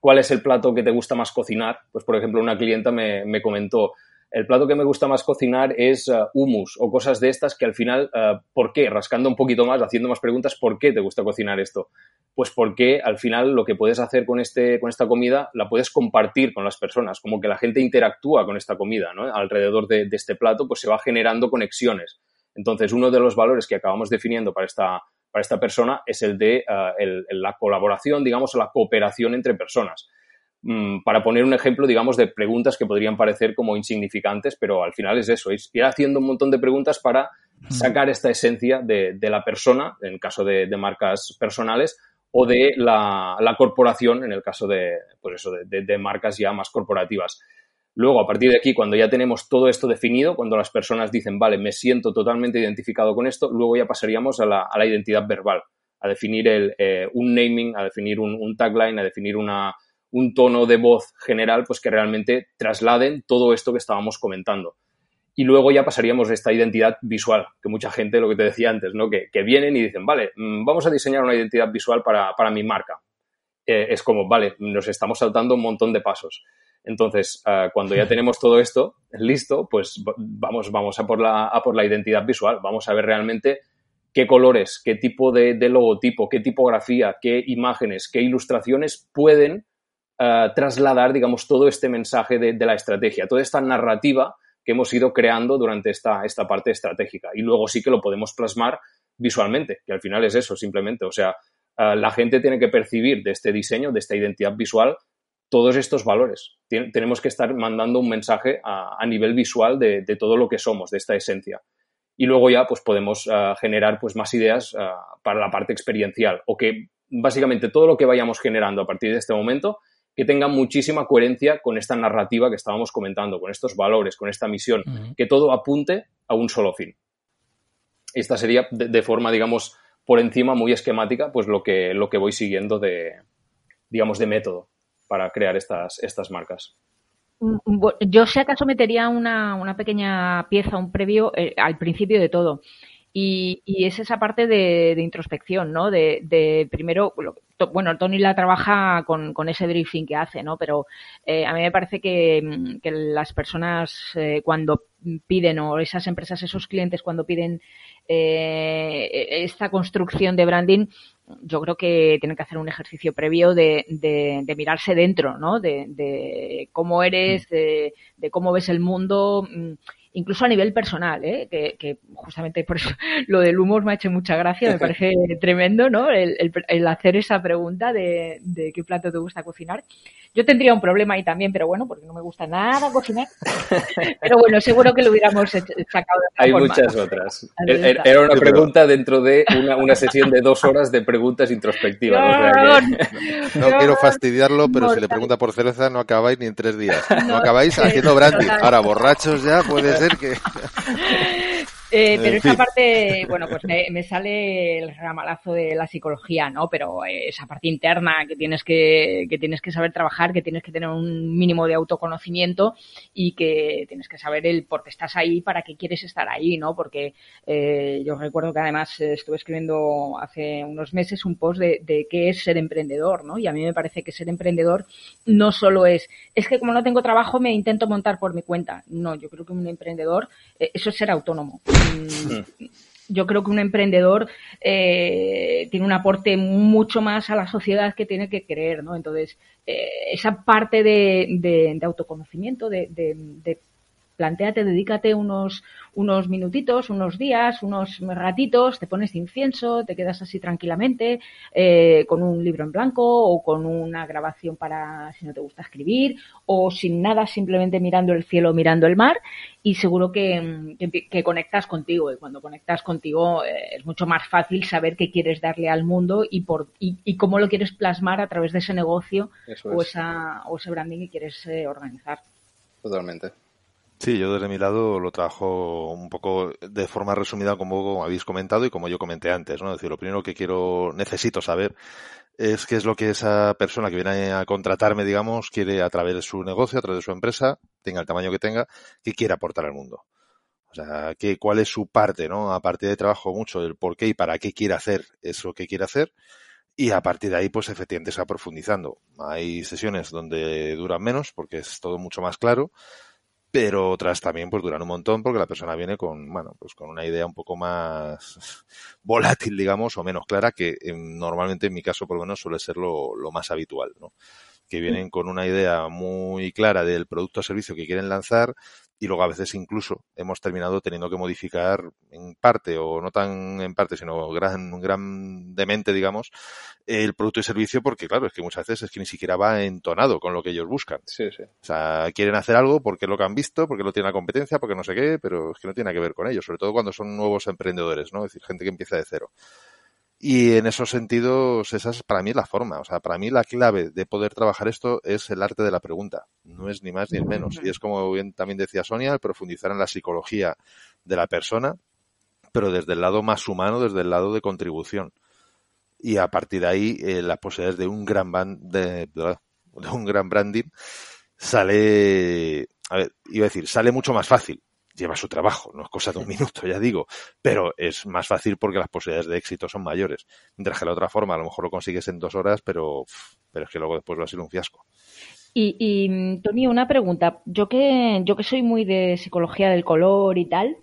¿cuál es el plato que te gusta más cocinar? Pues por ejemplo, una clienta me, me comentó, el plato que me gusta más cocinar es uh, hummus o cosas de estas que al final, uh, ¿por qué? Rascando un poquito más, haciendo más preguntas, ¿por qué te gusta cocinar esto? Pues porque al final lo que puedes hacer con, este, con esta comida la puedes compartir con las personas, como que la gente interactúa con esta comida, ¿no? Alrededor de, este plato, pues se va generando conexiones. Entonces, uno de los valores que acabamos definiendo para esta, para esta persona es el de uh, la colaboración, digamos, la cooperación entre personas. Mm, para poner un ejemplo, digamos, de preguntas que podrían parecer como insignificantes, pero al final es eso, es ir haciendo un montón de preguntas para sacar esta esencia de, la persona, en el caso de, marcas personales, o de la, corporación, en el caso de, pues eso, de, marcas ya más corporativas. Luego, a partir de aquí, cuando ya tenemos todo esto definido, cuando las personas dicen, vale, me siento totalmente identificado con esto, luego ya pasaríamos a la, identidad verbal, a definir el, eh, un naming, a definir un tagline, a definir una, un tono de voz general, pues que realmente trasladen todo esto que estábamos comentando. Y luego ya pasaríamos a esta identidad visual, que mucha gente, lo que te decía antes, ¿no? que, vienen y dicen, vale, mm, vamos a diseñar una identidad visual para, mi marca. Eh, es como, vale, nos estamos saltando un montón de pasos. Entonces, ah, cuando ya tenemos todo esto listo, pues vamos, vamos a, por la, por la identidad visual, vamos a ver realmente qué colores, qué tipo de, de logotipo, qué tipografía, qué imágenes, qué ilustraciones pueden eh, trasladar, digamos, todo este mensaje de, la estrategia, toda esta narrativa que hemos ido creando durante esta, esta parte estratégica. Y luego sí que lo podemos plasmar visualmente, que al final es eso, simplemente. O sea, eh, la gente tiene que percibir de este diseño, de esta identidad visual, todos estos valores. tenemos que estar mandando un mensaje a, nivel visual de, todo lo que somos, de esta esencia. Y luego ya pues podemos eh, generar pues más ideas para la parte experiencial o que básicamente todo lo que vayamos generando a partir de este momento que tenga muchísima coherencia con esta narrativa que estábamos comentando, con estos valores, con esta misión, que todo apunte a un solo fin. Esta sería de, forma, digamos, por encima, muy esquemática, pues lo que, lo que voy siguiendo de, digamos, de método para crear estas, estas marcas. Mm, yo, si acaso, metería una, una pequeña pieza, un previo eh, al principio de todo. Y, es esa parte de, introspección, ¿no? De, primero, bueno, Tony la trabaja con, ese briefing que hace, ¿no? Pero eh, a mí me parece que, mm, las personas eh, cuando piden, o esas empresas, esos clientes cuando piden eh, esta construcción de branding, yo creo que tienen que hacer un ejercicio previo de, mirarse dentro, ¿no? De, cómo eres, mm. de, cómo ves el mundo mm, incluso a nivel personal, ¿eh? que, justamente por eso lo del humor me ha hecho mucha gracia, me parece tremendo, ¿no? El, hacer esa pregunta de, qué plato te gusta cocinar. Yo tendría un problema ahí también, pero bueno, porque no me gusta nada cocinar. Pero bueno, seguro que lo hubiéramos sacado de Hay muchas otras. Era una pregunta dentro de una, sesión de dos horas de preguntas introspectivas. No, quiero fastidiarlo, pero si le pregunta por cerveza no acabáis ni en tres días. No, acabáis haciendo branding. Ahora, borrachos ya puede ser que... Eh, pero esa parte, bueno, pues me, sale el ramalazo de la psicología, ¿no? Pero eh, esa parte interna que tienes que, que tienes que saber trabajar, que tienes que tener un mínimo de autoconocimiento y que tienes que saber el por qué estás ahí, para qué quieres estar ahí, ¿no? Porque eh, yo recuerdo que además estuve escribiendo hace unos meses un post de, de qué es ser emprendedor, ¿no? Y a mí me parece que ser emprendedor no solo es, es que como no tengo trabajo me intento montar por mi cuenta. No, yo creo que un emprendedor, eso es ser autónomo. Mm, yo creo que un emprendedor eh, tiene un aporte mucho más a la sociedad que tiene que creer, ¿no? Entonces, eh, esa parte de, de, autoconocimiento, de, de, planteate, dedícate unos, unos minutitos, unos días, unos ratitos, te pones incienso, te quedas así tranquilamente, eh, con un libro en blanco o con una grabación para si no te gusta escribir, o sin nada, simplemente mirando el cielo, mirando el mar, y seguro que, que, conectas contigo. Y cuando conectas contigo eh, es mucho más fácil saber qué quieres darle al mundo y, por, y, cómo lo quieres plasmar a través de ese negocio o, esa, o ese branding que quieres eh, organizar. Totalmente. Sí, yo desde mi lado lo trabajo un poco de forma resumida como habéis comentado y como yo comenté antes, ¿no? Es decir, lo primero que quiero, necesito saber es qué es lo que esa persona que viene a contratarme, digamos, quiere a través de su negocio, a través de su empresa, tenga el tamaño que tenga, que quiere aportar al mundo. O sea, que, cuál es su parte, ¿no? A partir de trabajo mucho del por qué y para qué quiere hacer eso que quiere hacer. Y a partir de ahí, pues efectivamente se va profundizando. Hay sesiones donde duran menos porque es todo mucho más claro pero otras también pues duran un montón porque la persona viene con, bueno, pues con una idea un poco más volátil, digamos, o menos clara, que normalmente en mi caso por lo menos suele ser lo, lo más habitual, ¿no? Que vienen con una idea muy clara del producto o servicio que quieren lanzar y luego a veces incluso hemos terminado teniendo que modificar en parte o no tan en parte sino gran grandemente digamos el producto y servicio porque claro es que muchas veces es que ni siquiera va entonado con lo que ellos buscan. Sí sí. O sea quieren hacer algo porque lo que han visto porque lo tiene la competencia porque no sé qué pero es que no tiene que ver con ellos sobre todo cuando son nuevos emprendedores no es decir gente que empieza de cero y en esos sentidos, esa es para mí la forma. O sea, para mí la clave de poder trabajar esto es el arte de la pregunta. No es ni más ni menos. Y es como bien también decía Sonia, el profundizar en la psicología de la persona, pero desde el lado más humano, desde el lado de contribución. Y a partir de ahí, eh, las posibilidades de un gran de, de un gran branding sale, a ver, iba a decir, sale mucho más fácil lleva su trabajo, no es cosa de un minuto, ya digo, pero es más fácil porque las posibilidades de éxito son mayores. Mientras que la otra forma, a lo mejor lo consigues en dos horas, pero, pero es que luego después va a ser un fiasco. Y, y Tony, una pregunta. Yo que, yo que soy muy de psicología del color y tal,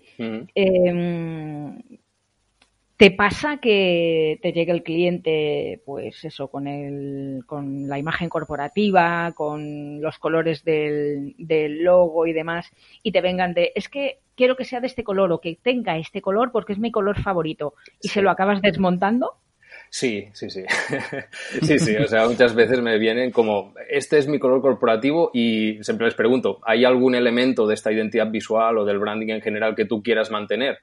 ¿Te pasa que te llegue el cliente, pues eso, con, el, con la imagen corporativa, con los colores del, del, logo y demás, y te vengan de, es que quiero que sea de este color o que tenga este color porque es mi color favorito, y se lo acabas desmontando? Sí, sí, sí. sí, sí. O sea, muchas veces me vienen como, este es mi color corporativo y siempre les pregunto, ¿hay algún elemento de esta identidad visual o del branding en general que tú quieras mantener?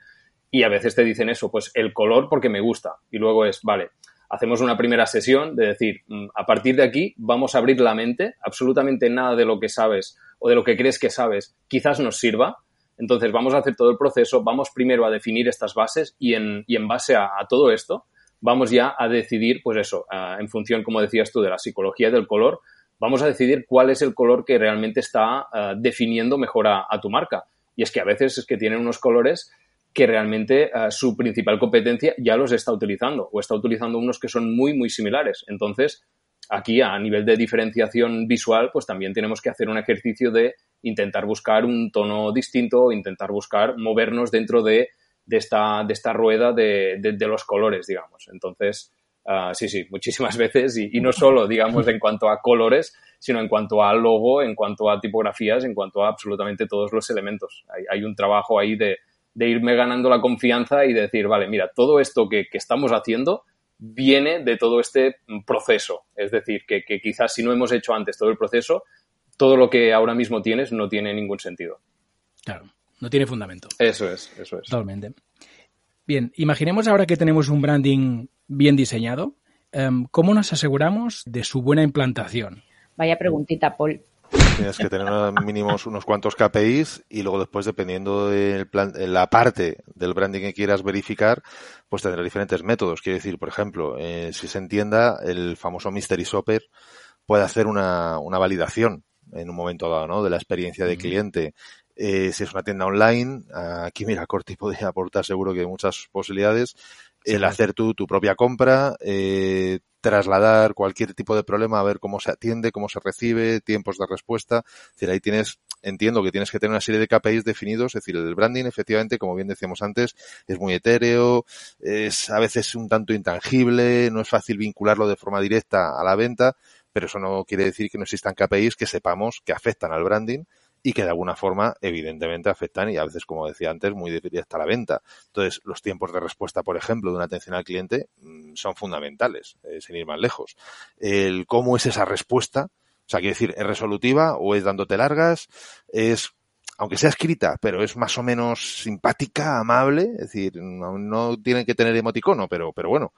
Y a veces te dicen eso, pues el color porque me gusta. Y luego es, vale, hacemos una primera sesión de decir, mm, a partir de aquí vamos a abrir la mente, absolutamente nada de lo que sabes o de lo que crees que sabes quizás nos sirva. Entonces vamos a hacer todo el proceso, vamos primero a definir estas bases y en, y en base a, todo esto vamos ya a decidir, pues eso, en función, como decías tú, de la psicología del color, vamos a decidir cuál es el color que realmente está eh, definiendo mejor a, a, tu marca. Y es que a veces es que tienen unos colores que realmente eh, su principal competencia ya los está utilizando o está utilizando unos que son muy, muy similares. Entonces, aquí a nivel de diferenciación visual, pues también tenemos que hacer un ejercicio de intentar buscar un tono distinto, intentar buscar movernos dentro de, de, esta, de esta rueda de, de, los colores, digamos. Entonces, uh, sí, sí, muchísimas veces y, no solo, digamos, en cuanto a colores, sino en cuanto a logo, en cuanto a tipografías, en cuanto a absolutamente todos los elementos. Hay un trabajo ahí de, de irme ganando la confianza y decir, vale, mira, todo esto que, estamos haciendo viene de todo este proceso. Es decir, que, quizás si no hemos hecho antes todo el proceso, todo lo que ahora mismo tienes no tiene ningún sentido. Claro, no tiene fundamento. Eso es, eso es. Totalmente. Bien, imaginemos ahora que tenemos un branding bien diseñado. Em, ¿Cómo nos aseguramos de su buena implantación? Vaya preguntita, Paul. Tienes que tener mínimos unos cuantos KPIs y luego después, dependiendo de la parte del branding que quieras verificar, pues tendrás diferentes métodos. Quiero decir, por ejemplo, eh, si se entienda, el famoso Mystery Shopper puede hacer una, una validación en un momento dado, ¿no? De la experiencia de cliente. Eh, si es una tienda online, aquí mira, Corti podría aportar seguro que muchas posibilidades. el hacer tú tu propia compra, eh, trasladar cualquier tipo de problema, a ver cómo se atiende, cómo se recibe, tiempos de respuesta. Es decir, ahí tienes, entiendo que tienes que tener una serie de KPIs definidos. Es decir, el branding, efectivamente, como bien decíamos antes, es muy etéreo, es a veces un tanto intangible, no es fácil vincularlo de forma directa a la venta, pero eso no quiere decir que no existan KPIs que sepamos que afectan al branding y que de alguna forma evidentemente afectan y a veces, como decía antes, muy directa la venta. Entonces, los tiempos de respuesta, por ejemplo, de una atención al cliente mm, son fundamentales, eh, sin ir más lejos. El cómo es esa respuesta, o sea, quiere decir, ¿es resolutiva o es dándote largas? Es aunque sea escrita, pero es más o menos simpática, amable, es decir, no, no tienen que tener emoticono, pero, pero bueno,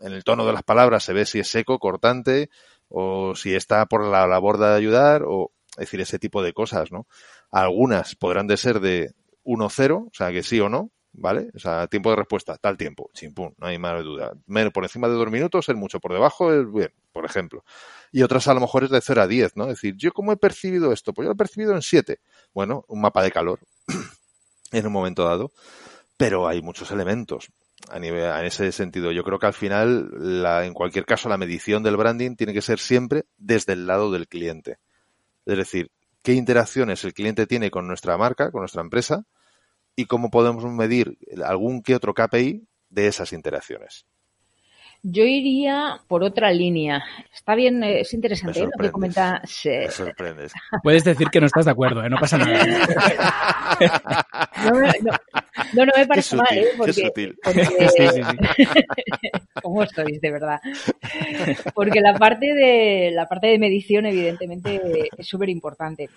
en el tono de las palabras se ve si es seco, cortante, o si está por la labor de ayudar, o es decir, ese tipo de cosas, ¿no? Algunas podrán de ser de 1-0, o sea, que sí o no, ¿vale? O sea, tiempo de respuesta, tal tiempo, chimpún, no hay más duda. Por encima de dos minutos es mucho, por debajo es bien, por ejemplo. Y otras a lo mejor es de 0 a 10, ¿no? Es decir, ¿yo cómo he percibido esto? Pues yo lo he percibido en 7. Bueno, un mapa de calor en un momento dado. Pero hay muchos elementos a nivel, en ese sentido. Yo creo que al final, la, en cualquier caso, la medición del branding tiene que ser siempre desde el lado del cliente. Es decir, qué interacciones el cliente tiene con nuestra marca, con nuestra empresa, y cómo podemos medir algún que otro KPI de esas interacciones. Yo iría por otra línea. Está bien, eh, es interesante ¿eh? lo que comenta. Me sorprendes. Puedes decir que no estás de acuerdo, ¿eh? no pasa nada. no, no, me parece mal, ¿eh? Porque, sutil. Sí, sí, sí. ¿Cómo estois, de verdad? Porque la parte de la parte de medición, evidentemente, es súper importante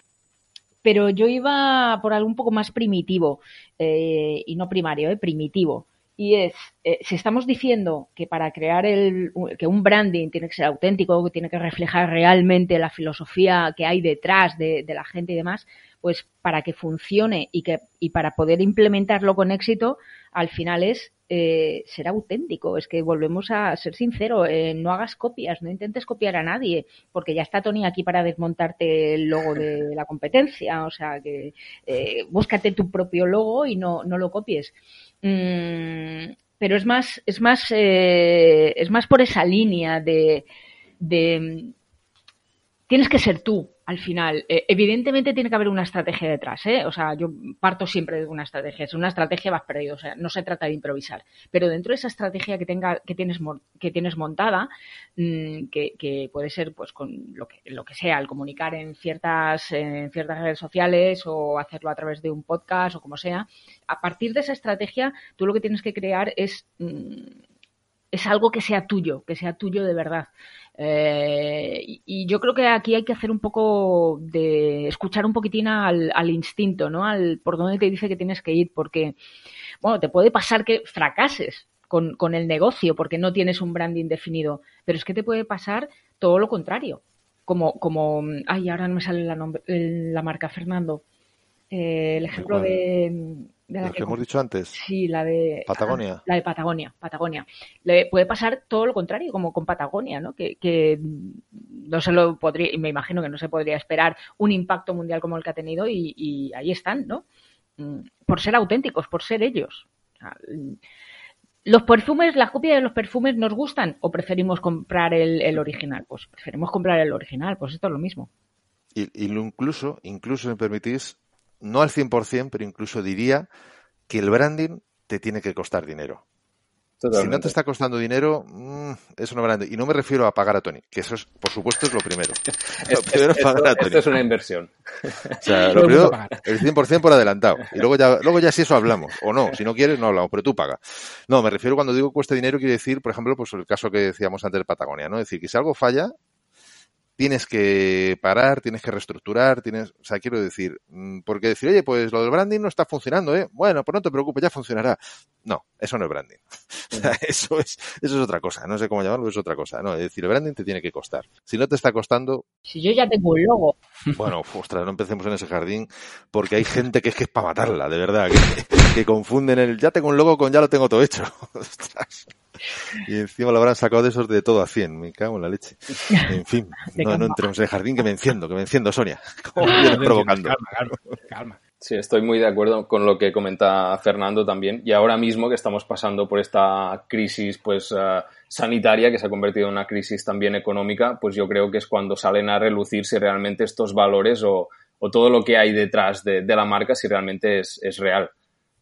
pero yo iba por algo un poco más primitivo eh, y no primario, eh, primitivo y es, eh, si estamos diciendo que para crear el, que un branding tiene que ser auténtico, que tiene que reflejar realmente la filosofía que hay detrás de, la gente y demás, pues para que funcione y, que, y para poder implementarlo con éxito, al final es eh, ser auténtico. Es que volvemos a ser sincero, eh, no hagas copias, no intentes copiar a nadie, porque ya está Tony aquí para desmontarte el logo de la competencia. O sea, que eh, búscate tu propio logo y no, no lo copies. Mm, pero es más, es más, eh, es más por esa línea de, de tienes que ser tú al final. Eh, evidentemente tiene que haber una estrategia detrás, ¿eh? O sea, yo parto siempre de una estrategia. Es una estrategia vas perdido, o sea, no se trata de improvisar. Pero dentro de esa estrategia que tenga, que tienes, que tienes montada, mm, que, puede ser pues con lo que, lo que sea, el comunicar en ciertas, en ciertas redes sociales o hacerlo a través de un podcast o como sea, a partir de esa estrategia, tú lo que tienes que crear es, mm, es algo que sea tuyo, que sea tuyo de verdad. Eh, y yo creo que aquí hay que hacer un poco de escuchar un poquitín al, instinto, ¿no? Al por dónde te dice que tienes que ir, porque, bueno, te puede pasar que fracases con, con el negocio porque no tienes un branding definido, pero es que te puede pasar todo lo contrario. Como, como, ay, ahora no me sale la, nombre, la marca Fernando. Eh, el ejemplo de de que, hemos dicho antes. Sí, la de Patagonia. La de Patagonia, Patagonia. Le puede pasar todo lo contrario, como con Patagonia, ¿no? Que, no se lo podría, me imagino que no se podría esperar un impacto mundial como el que ha tenido y, ahí están, ¿no? Mm, por ser auténticos, por ser ellos. ¿Los perfumes, las copias de los perfumes nos gustan o preferimos comprar el, original? Pues preferimos comprar el original, pues esto es lo mismo. Y, y incluso, incluso me permitís, no al 100%, pero incluso diría que el branding te tiene que costar dinero. Si no te está costando dinero, mm, es una branding. Y no me refiero a pagar a Tony, que eso es, por supuesto, es lo primero. Lo primero es pagar a Tony. Esto es una inversión. O sea, lo primero, el 100% por adelantado. Y luego ya, luego ya si eso hablamos. O no, si no quieres, no hablamos, pero tú paga. No, me refiero cuando digo cuesta dinero, quiere decir, por ejemplo, pues el caso que decíamos antes de Patagonia, ¿no? Es decir, que si algo falla, tienes que parar, tienes que reestructurar, tienes, o sea, quiero decir, mm, porque decir, oye, pues lo del branding no está funcionando, ¿eh? Bueno, pues no te preocupes, ya funcionará. No, eso no es branding. eso es, eso es otra cosa, no sé cómo llamarlo, es otra cosa. No, es decir, el branding te tiene que costar. Si no te está costando. Si yo ya tengo un logo. Bueno, ostras, no empecemos en ese jardín, porque hay gente que es que es para matarla, de verdad, que, confunden el ya tengo un logo con ya lo tengo todo hecho. ostras. Y encima lo habrán sacado de esos de todo a 100. Me cago en la leche. En fin, no, no entremos en el jardín que me enciendo, que me enciendo, Sonia. Como provocando. Calma, calma, Sí, estoy muy de acuerdo con lo que comenta Fernando también. Y ahora mismo que estamos pasando por esta crisis pues uh, sanitaria que se ha convertido en una crisis también económica, pues yo creo que es cuando salen a relucir si realmente estos valores o, o todo lo que hay detrás de, de la marca, si realmente es, es real.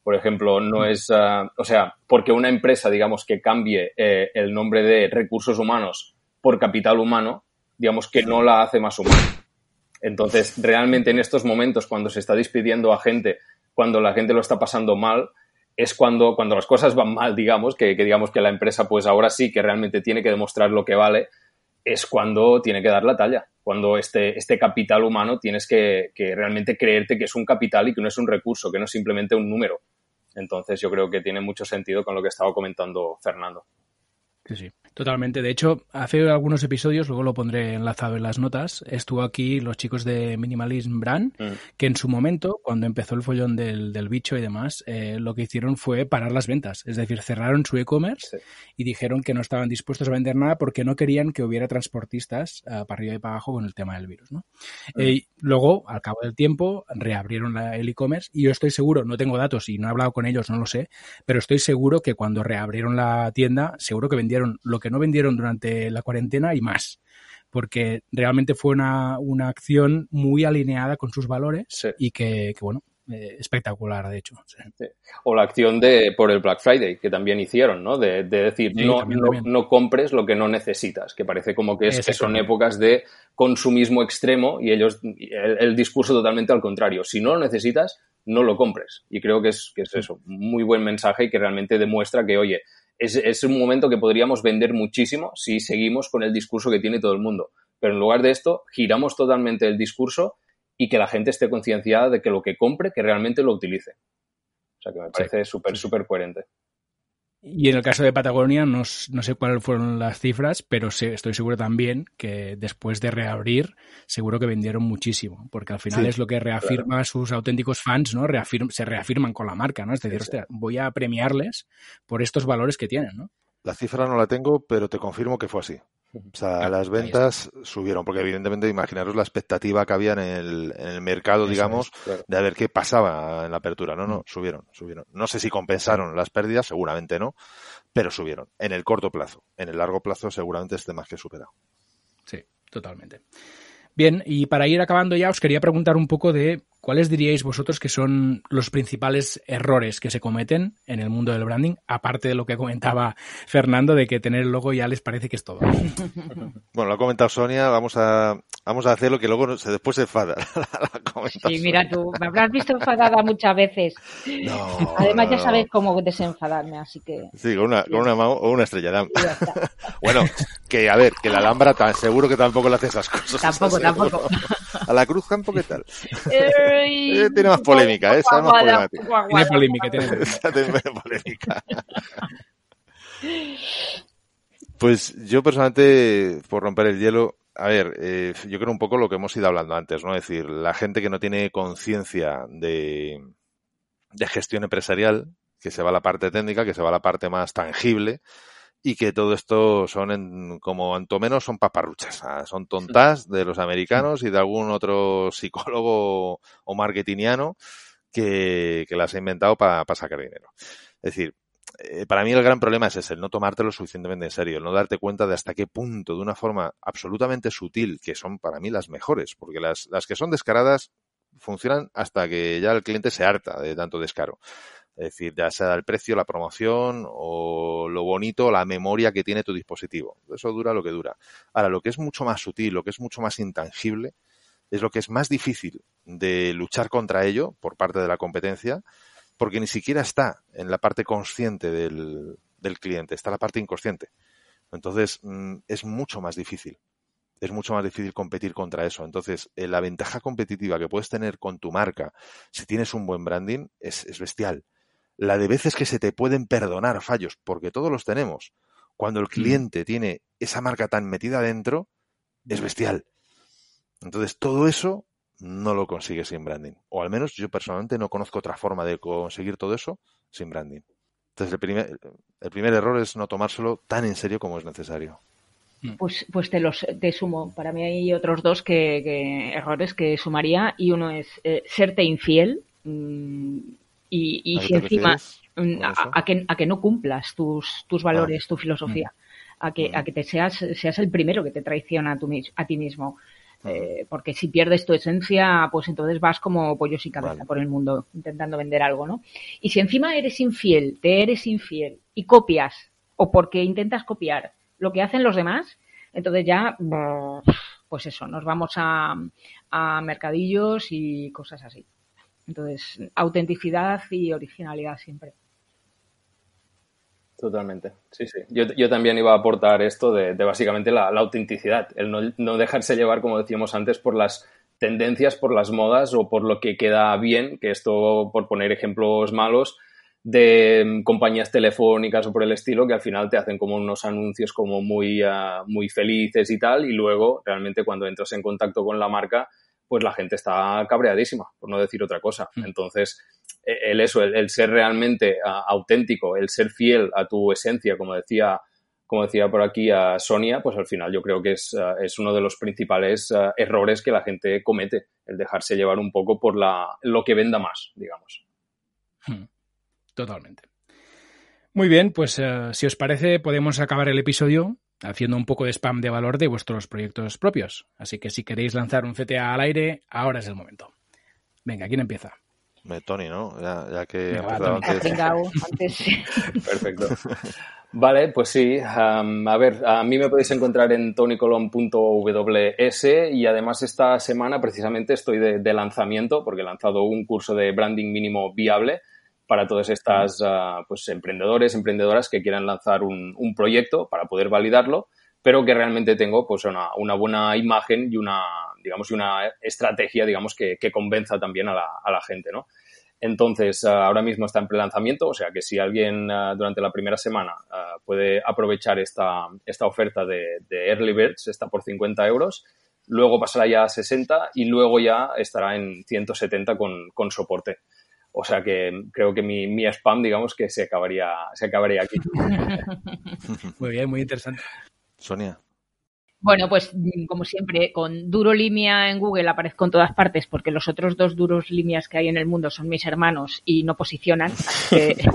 Por ejemplo, no mm. es, uh, o sea, porque una empresa, digamos, que cambie eh, el nombre de recursos humanos por capital humano, digamos que no la hace más humana. Entonces, realmente en estos momentos, cuando se está despidiendo a gente, cuando la gente lo está pasando mal, es cuando, cuando las cosas van mal, digamos, que, que digamos que la empresa, pues ahora sí que realmente tiene que demostrar lo que vale, es cuando tiene que dar la talla. Cuando este, este capital humano tienes que, que realmente creerte que es un capital y que no es un recurso, que no es simplemente un número. Entonces yo creo que tiene mucho sentido con lo que estaba comentando Fernando. Sí, sí. Totalmente. De hecho, hace algunos episodios, luego lo pondré enlazado en las notas, estuvo aquí los chicos de Minimalism Brand, mm. que en su momento, cuando empezó el follón del, del bicho y demás, eh, lo que hicieron fue parar las ventas. Es decir, cerraron su e-commerce y dijeron que no estaban dispuestos a vender nada porque no querían que hubiera transportistas uh, para arriba y para abajo con el tema del virus. ¿no? Mm. Eh, luego, al cabo del tiempo, reabrieron la, el e-commerce y yo estoy seguro, no tengo datos y no he hablado con ellos, no lo sé, pero estoy seguro que cuando reabrieron la tienda, seguro que vendieron lo que que no vendieron durante la cuarentena y más porque realmente fue una, una acción muy alineada con sus valores sí. y que, que bueno, eh, espectacular, de hecho. Sí. Sí. O la acción de por el Black Friday, que también hicieron, ¿no? De, de decir, no, también, no, también. no, compres lo que no necesitas, que parece como que, es, que son épocas de consumismo extremo y ellos, el, el, discurso totalmente al contrario. Si no lo necesitas, no lo compres. Y creo que es, que es eso, muy buen mensaje y que realmente demuestra que, oye, es, es, un momento que podríamos vender muchísimo si seguimos con el discurso que tiene todo el mundo. Pero en lugar de esto, giramos totalmente el discurso y que la gente esté concienciada de que lo que compre, que realmente lo utilice. O sea que me parece súper, sí, súper coherente. Y en el caso de Patagonia, no, no, sé cuáles fueron las cifras, pero estoy seguro también que después de reabrir, seguro que vendieron muchísimo, porque al final sí, es lo que reafirma claro. a sus auténticos fans, ¿no? Se reafirman con la marca, ¿no? Es decir, hostia, voy a premiarles por estos valores que tienen, ¿no? La cifra no la tengo, pero te confirmo que fue así. O sea, las ventas subieron, porque evidentemente imaginaros la expectativa que había en el, en el mercado, Eso digamos, es, claro. de a ver qué pasaba en la apertura. No, no, subieron, subieron. No sé si compensaron las pérdidas, seguramente no, pero subieron. En el corto plazo. En el largo plazo seguramente esté más que superado. Sí, totalmente. Bien, y para ir acabando ya, os quería preguntar un poco de ¿cuáles diríais vosotros que son los principales errores que se cometen en el mundo del branding? Aparte de lo que comentaba Fernando, de que tener el logo ya les parece que es todo. Bueno, lo ha comentado Sonia, vamos a, vamos a hacer lo que luego se, después se enfada. sí, mira tú, me habrás visto enfadada muchas veces. No, Además ya sabes cómo desenfadarme, así que... Sí, con una, con una o una estrella bueno, que a ver, que la Alhambra tan seguro que tampoco le hace esas cosas. Tampoco, tampoco. A la Cruz Campo, ¿qué tal? Eh, tiene más polémica, ¿eh? Más problemática. Tiene polémica, tiene polémica. Pues yo personalmente, por romper el hielo, a ver, eh, yo creo un poco lo que hemos ido hablando antes, ¿no? Es decir, la gente que no tiene conciencia de, de gestión empresarial, que se va a la parte técnica, que se va a la parte más tangible, y que todo esto son en, como anto menos son paparruchas, son tontas de los americanos y de algún otro psicólogo o marketingiano que, que las ha inventado para pa sacar dinero. Es decir, eh, para mí el gran problema es ese, el no tomártelo suficientemente en serio, el no darte cuenta de hasta qué punto, de una forma absolutamente sutil, que son para mí las mejores, porque las, las que son descaradas funcionan hasta que ya el cliente se harta de tanto descaro. Es decir, ya sea el precio, la promoción o lo bonito, la memoria que tiene tu dispositivo. Eso dura lo que dura. Ahora, lo que es mucho más sutil, lo que es mucho más intangible, es lo que es más difícil de luchar contra ello por parte de la competencia, porque ni siquiera está en la parte consciente del, cliente, está la parte inconsciente. Entonces, mm, es mucho más difícil. es mucho más difícil competir contra eso. Entonces, eh, la ventaja competitiva que puedes tener con tu marca, si tienes un buen branding, es bestial. La de veces que se te pueden perdonar fallos, porque todos los tenemos. Cuando el cliente tiene esa marca tan metida adentro, es bestial. Entonces, todo eso no lo consigues sin branding. O al menos yo personalmente no conozco otra forma de conseguir todo eso sin branding. Entonces, el primer, el primer error es no tomárselo tan en serio como es necesario. Pues, pues te los te sumo. Para mí hay otros dos que, errores que sumaría y uno es eh, serte infiel mm, y, si encima mm, a, que, a que no cumplas tus, tus valores, tu filosofía, a que, a que te seas, seas el primero que te traiciona a, tu, a ti mismo. Eh, porque si pierdes tu esencia, pues entonces vas como pollo sin cabeza por el mundo intentando vender algo, ¿no? Y si encima eres infiel, te eres infiel y copias, o porque intentas copiar lo que hacen los demás, entonces ya, pues eso, nos vamos a, a mercadillos y cosas así. Entonces, autenticidad y originalidad siempre. Totalmente, sí, sí. Yo, yo, también iba a aportar esto de, básicamente la, autenticidad, el no, no, dejarse llevar, como decíamos antes, por las tendencias, por las modas o por lo que queda bien, que esto, por poner ejemplos malos, de mm, compañías telefónicas o por el estilo, que al final te hacen como unos anuncios como muy, ah, muy felices y tal, y luego realmente cuando entras en contacto con la marca, pues la gente está cabreadísima, por no decir otra cosa. Mm. Entonces, e, el eso, el, ser realmente auténtico, el ser fiel a tu esencia, como decía, como decía por aquí a Sonia, pues al final yo creo que es, es uno de los principales errores que la gente comete, el dejarse llevar un poco por la, lo que venda más, digamos. Hmm. Totalmente. Muy bien, pues eh, si os parece podemos acabar el episodio haciendo un poco de spam de valor de vuestros proyectos propios. Así que si queréis lanzar un CTA al aire, ahora es el momento. Venga, ¿quién empieza? Tony, ¿no? Ya, que antes. Perfecto. Vale, pues sí. a ver, a mí me podéis encontrar en tonycolon.ws y además esta semana precisamente estoy de, lanzamiento porque he lanzado un curso de branding mínimo viable para todas estas ah, pues, emprendedores, emprendedoras que quieran lanzar un, un, proyecto para poder validarlo, pero que realmente tengo pues, una, una buena imagen y una, digamos, una estrategia, digamos, que, que convenza también a la, a la gente, ¿no? Entonces, ah, ahora mismo está en pre-lanzamiento, o sea que si alguien ah, durante la primera semana puede aprovechar esta, esta oferta de, de, Early Birds, está por 50 euros, luego pasará ya a 60 y luego ya estará en 170 con, con soporte. O sea que creo que mi, mi spam, digamos, que se acabaría, se acabaría aquí. Muy bien, muy interesante. Sonia. Bueno, pues como siempre, con Duro Limia en Google aparezco en todas partes porque los otros dos duros líneas que hay en el mundo son mis hermanos y no posicionan. Así que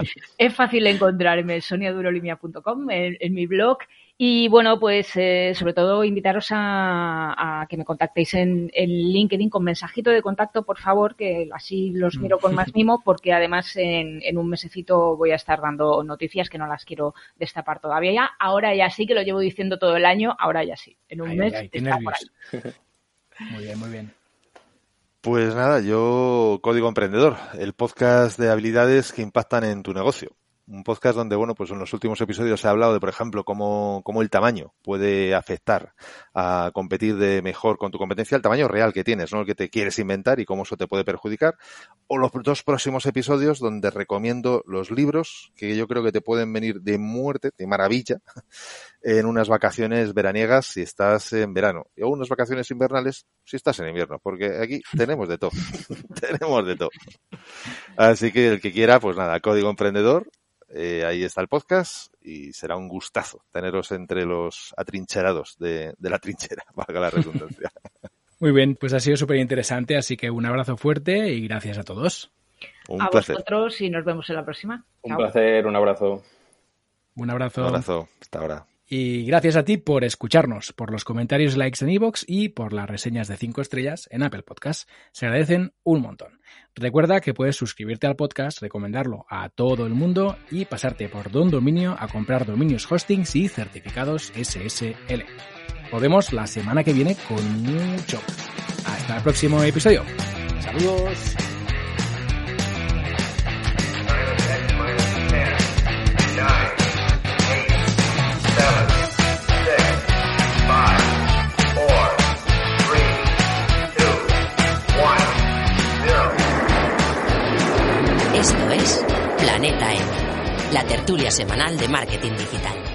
es fácil encontrarme soniadurolimia.com en, en mi blog y bueno, pues eh, sobre todo invitaros a, que me contactéis en, LinkedIn con mensajito de contacto, por favor, que así los miro con más mimo, porque además en, un mesecito voy a estar dando noticias que no las quiero destapar todavía ya. Ahora ya sí, que lo llevo diciendo todo el año, ahora ya sí. En un mes está por ahí. Muy bien, muy bien. Pues nada, yo Código Emprendedor, el podcast de habilidades que impactan en tu negocio un podcast donde, bueno, pues en los últimos episodios se ha hablado de, por ejemplo, cómo, cómo el tamaño puede afectar a competir de mejor con tu competencia, el tamaño real que tienes, no el que te quieres inventar y cómo eso te puede perjudicar. O los dos próximos episodios donde recomiendo los libros que yo creo que te pueden venir de muerte, de maravilla, en unas vacaciones veraniegas si estás en verano o unas vacaciones invernales si estás en invierno, porque aquí tenemos de todo, tenemos de todo. Así que el que quiera, pues nada, código emprendedor eh, ahí está el podcast y será un gustazo teneros entre los atrincherados de, la trinchera, valga la redundancia. Muy bien, pues ha sido súper interesante, así que un abrazo fuerte y gracias a todos. Un a vosotros y nos vemos en la próxima. Un placer, un abrazo. Un abrazo. Un abrazo, hasta ahora. Y gracias a ti por escucharnos, por los comentarios, likes en iVoox y por las reseñas de 5 estrellas en Apple Podcast. Se agradecen un montón. Recuerda que puedes suscribirte al podcast, recomendarlo a todo el mundo y pasarte por Don Dominio a comprar dominios hostings y certificados SSL. Nos vemos la semana que viene con mucho. Hasta el próximo episodio. Saludos. Esto es Planeta M, la tertulia semanal de marketing digital.